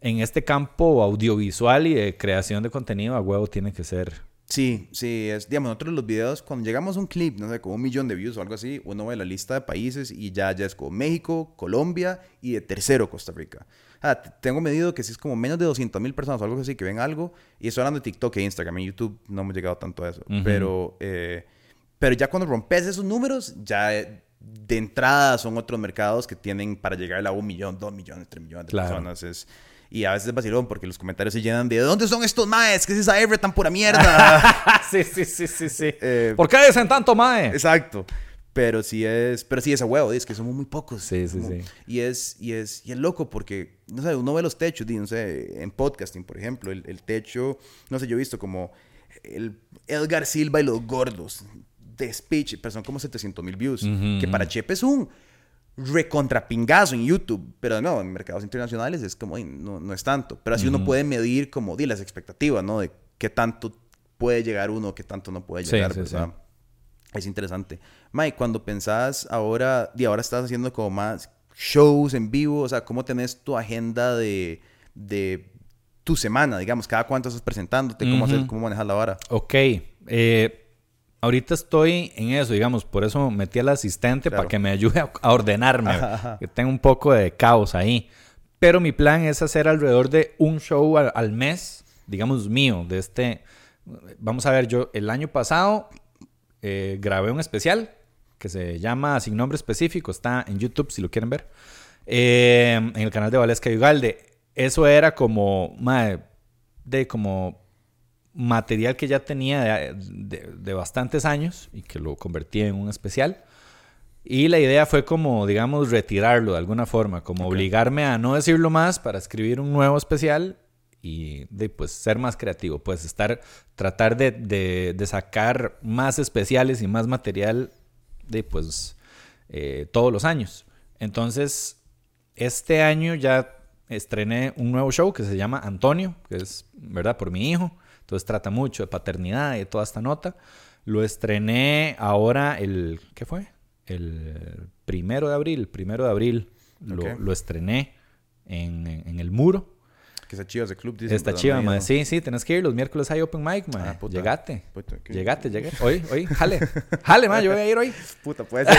En este campo audiovisual y de creación de contenido, a huevo tiene que ser
Sí, sí, es, digamos, nosotros los videos, cuando llegamos a un clip, no sé, con un millón de views o algo así, uno ve la lista de países y ya, ya es como México, Colombia y de tercero Costa Rica. Ah, tengo medido que si es como menos de 200 mil personas o algo así que ven algo, y estoy hablando de TikTok e Instagram, en YouTube no hemos llegado tanto a eso, pero, eh, pero ya cuando rompes esos números, ya eh, de entrada son otros mercados que tienen para llegar a un millón, dos millones, tres millones de
Claro.
personas. Es, y a veces es vacilón porque los comentarios se llenan de ¿dónde son estos maes? ¿Qué es esa Everett tan pura mierda?
sí, sí, sí, sí, sí.
Eh,
¿Por qué dicen tanto, mae?
Exacto. Pero sí es, pero sí es a huevo, es que somos muy pocos.
Sí, sí,
Como-
sí.
Y es, y es, y es loco porque, no sé, uno ve los techos, no sé, en podcasting, por ejemplo, el, el techo, no sé, yo he visto como el Edgar Silva y los gordos de speech, pero son como 700 mil views,
Ujú,
que para. Chepe es un recontrapingazo en YouTube, pero no, en mercados internacionales es como, "Ay, no, no es tanto, pero así uno
Ujú.
puede medir como, di, las expectativas, ¿no? De qué tanto puede llegar uno, qué tanto no puede llegar,
sí,
¿verdad?
sí.
Es interesante. Mike, cuando pensás ahora, y ahora estás haciendo como más shows en vivo, o sea, ¿cómo tenés tu agenda de, de tu semana, digamos? ¿Cada cuánto estás presentándote? ¿Cómo, hacer-
Ujú.
cómo manejas la vara?
Ok. eh, ahorita estoy en eso, digamos. Por eso metí al asistente
Claro.
para que me ayude a, a ordenarme.
Ajá, ajá.
Que tengo un poco de caos ahí. Pero mi plan es hacer alrededor de un show al, al mes, digamos mío, de este... Vamos a ver, yo el año pasado eh, grabé un especial que se llama Sin Nombre Específico. Está en YouTube si lo quieren ver. Eh, en el canal de Valesca y Ugalde. Eso era como... mae, de como material que ya tenía de, de- de bastantes años y que lo convertí en un especial. Y la idea fue como, digamos, retirarlo de alguna forma, como obligarme a no decirlo más para escribir un nuevo especial y de pues ser más creativo, pues estar, tratar de, de- de sacar más especiales y más material de pues eh, todos los años. Entonces, este año ya estrené un nuevo show que se llama Antonio, que es, ¿verdad? Por mi hijo. Entonces trata mucho de paternidad y toda esta nota. Lo estrené ahora el, ¿qué fue? El primero de abril, primero de abril lo, estrené en, en el muro.
Que está chido ese club, dicen,
Está
pero no
chiva,
he ido.
mae. Sí, sí, tenés que ir. Los miércoles hay open mic, mae.
Ah, puta.
Llegate.
Puta,
Llegate, llegué. Hoy, hoy, jale. Jale, mae, yo voy a ir hoy.
Puta, puede ser.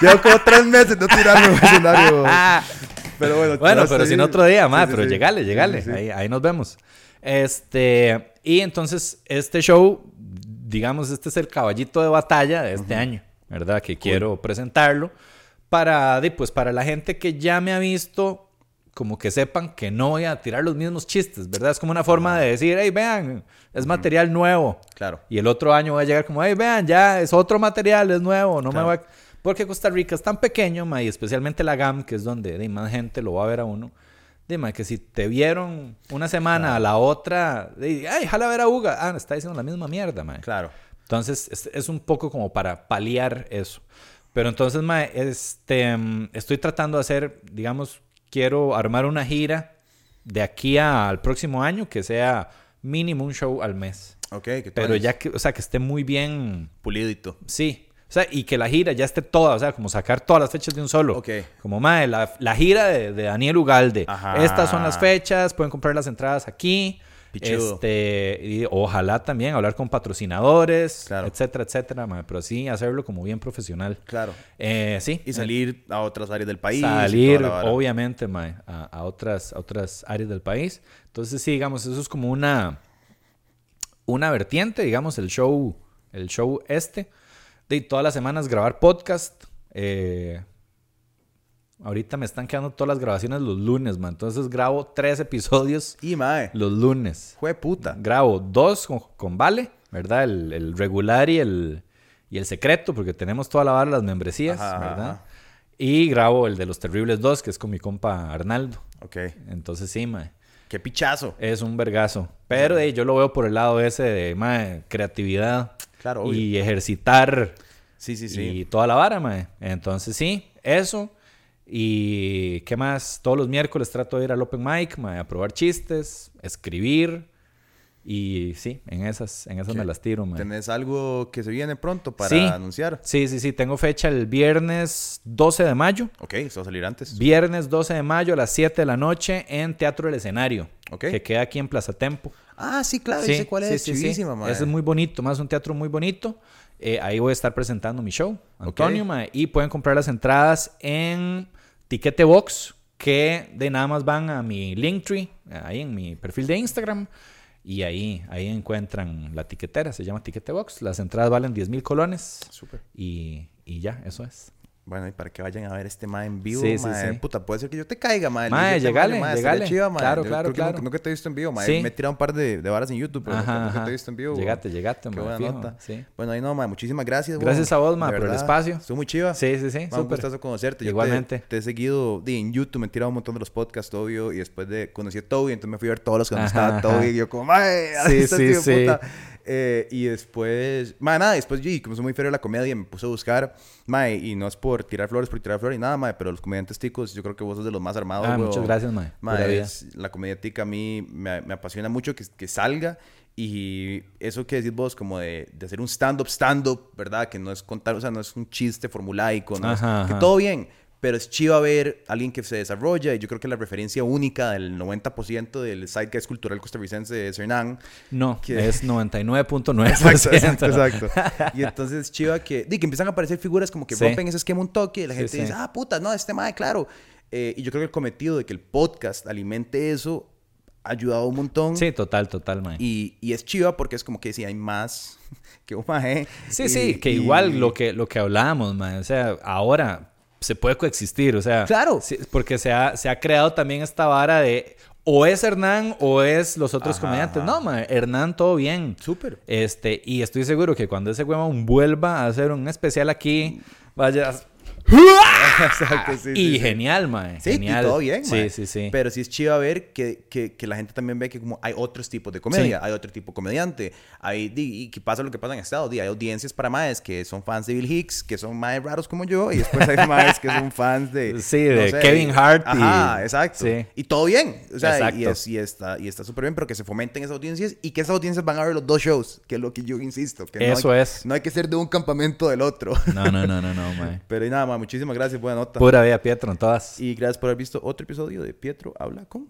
Yo, llevo como tres meses no tirando un escenario. Pero bueno,
Bueno, pero sin otro día,
Sí, sí,
pero
sí.
llegale, llegale. Ahí, ahí nos vemos. Este, y entonces, este show, digamos, este es el caballito de batalla de este año, ¿verdad? Que quiero presentarlo para, pues, para la gente que ya me ha visto, como que sepan que no voy a tirar los mismos chistes, ¿verdad? Es como una forma de decir, hey, vean, es material nuevo.
Claro.
Y el otro año voy a llegar como, hey, vean, ya es otro material, es nuevo, no
Claro.
me voy a... Porque Costa Rica es tan pequeño, ma, y especialmente la GAM, que es donde di, más gente lo va a ver a uno. Dime, que si te vieron una semana a la otra, ay, jala ver a Uga. Ah, está diciendo la misma mierda, ma.
Claro.
Entonces, es, es un poco como para paliar eso. Pero entonces, ma, este, estoy tratando de hacer, digamos, quiero armar una gira de aquí a- al próximo año que sea mínimo un show al mes.
Ok, que
Pero ya que, o sea, que esté muy bien,
Pulidito.
sí. O sea, y que la gira ya esté toda, o sea, como sacar todas las fechas de un solo.
Ok.
Como, madre, la, la gira de, de Daniel Ugalde.
Ajá.
Estas son las fechas, pueden comprar las entradas aquí.
Pichudo.
Este, y ojalá también hablar con patrocinadores,
Claro.
etcétera, etcétera, mae, pero sí hacerlo como bien profesional.
Claro.
Eh, sí.
Y salir a otras áreas del país.
Salir, obviamente, mae, a, a otras, a otras áreas del país. Entonces, sí, digamos, eso es como una, una vertiente, digamos, el show, el show este. De todas las semanas grabar podcast. Eh, ahorita me están quedando todas las grabaciones los lunes, man. Entonces grabo tres episodios
Y mae,
los lunes.
fue puta.
Grabo dos con, con Vale, ¿verdad? El, el regular y el, y el secreto, porque tenemos toda la de las membresías,
ajá,
¿verdad?
ajá.
Y grabo el de los terribles dos, que es con mi compa Arnaldo.
Ok.
Entonces sí, mae.
Qué pichazo.
Es un vergazo. Pero yo lo veo por el lado ese de mae, creatividad
Claro, obvio.
y ejercitar
Sí, sí, sí.
y toda la vara, mae. Entonces sí, eso. Y qué más, todos los miércoles trato de ir al open mic, mae, a probar chistes, escribir. Y sí, en esas, en esas
¿Qué?
me las tiro, mae.
¿Tenés algo que se viene pronto para
Sí.
anunciar?
Sí, sí, sí, tengo fecha el viernes 12 de mayo.
Ok, eso va a salir antes.
Viernes 12 de mayo a las 7 de la noche en Teatro del Escenario.
Ok.
Que queda aquí en Plaza Tempo.
Ah, sí, claro, sí, sé cuál es. Sí,
sí. Ese es muy bonito, más un teatro muy bonito. Eh, ahí voy a estar presentando mi show, Antonio, y pueden comprar las entradas en Tiquete Box, que de nada más van a mi Linktree, ahí en mi perfil de Instagram. Y ahí, ahí encuentran la tiquetera, se llama Tiquete Box. Las entradas valen 10 mil colones.
Súper.
Y, y ya, eso es.
Bueno, y para que vayan a ver este ma en vivo,
Sí,
ma,
sí, sí.
puta, puede ser que yo te caiga, ma.
Mae, llegale,
ma,
llegale.
chiva, ma.
Claro,
Yo
claro,
que
claro.
nunca, nunca te he visto en vivo, ma.
Sí.
Me he tirado un par de, de varas en YouTube, pero nunca,
Ajá,
nunca te he visto en vivo.
Llegate, llegate,
Qué
ma,
buena nota.
sí.
Bueno, ahí no, ma, muchísimas gracias,
Gracias a vos, ma, por el espacio.
Estuvo muy chiva.
Sí, sí, sí,
un gustazo conocerte. Yo te-
Igualmente.
Te, he seguido en YouTube, me he tirado un montón de los podcasts, obvio, y después de conocí a Toby, entonces me fui a ver todos los cuando
Ajá,
estaba Toby, y yo como, mae,
Sí,
este
sí, sí.
Eh, y después, mae, nada, después yo, y como soy muy fero de la comedia, me puse a buscar, mae, y no es por tirar flores, por tirar flores y nada, mae, pero los comediantes ticos, yo creo que vos sos de los más armados,
Ah, muchas gracias, mae.
Mae, es- la comedia tica a mí me, me apasiona mucho que, que salga. Y eso que decís vos, como de, de hacer un stand-up, stand-up, ¿verdad? Que no es contar, o sea, no es un chiste formulaico, no es-
Ajá,
que
ajá.
todo bien. Pero es chiva ver a alguien que se desarrolla. Y yo creo que la referencia única del 90% del zeitgeist cultural costarricense es Hernán.
No,
que-
es 99.9%.
Exacto, exacto, exacto. Y entonces chiva que, di, que empiezan a aparecer figuras como que
Sí.
rompen ese esquema un toque. Y la
Sí,
gente
sí.
dice, ah, puta, no, este mae, claro. Eh, y yo creo que el cometido de que el podcast alimente eso ha ayudado un montón.
Sí, total, total, mae.
Y, y es chiva porque es como que si hay más que un mae.
Sí,
Y-
sí, que
y-
igual lo que, lo que hablábamos, mae. O sea, ahora se puede coexistir, o sea.
Claro.
porque se ha, se ha creado también esta vara de o es Hernán o es los otros
Ajá,
comediantes.
ajá.
No, mae, Hernán todo bien.
Súper.
Este, y estoy seguro que cuando ese huevón vuelva a hacer un especial aquí, vaya.
Exacto, sí,
y
sí, sí.
genial, mae.
Sí, y
genial.
todo bien,
Sí,
mae.
sí, sí.
Pero sí es chiva ver que, que, que la gente también ve que como hay otros tipos de comedia, hay otro tipo de comediante, hay, y que pasa lo que pasa en Estados Unidos, hay audiencias para maes que son fans de Bill Hicks, que son maes raros como yo, y después hay maes que son fans de...
Sí, de Kevin Hart y-
Ajá, exacto.
Sí.
Y todo bien, o sea, y,
Exacto.
es- y está y está súper bien, pero que se fomenten esas audiencias y que esas audiencias van a ver los dos shows, que es lo que yo insisto. Que no
Eso
hay-
es.
No hay que ser de un campamento del otro.
No, no, no, no, no, mae.
Pero y nada más, muchísimas gracias, buena nota.
Pura vida, Pietro, en todas.
Y gracias por haber visto otro episodio de Pietro Habla con.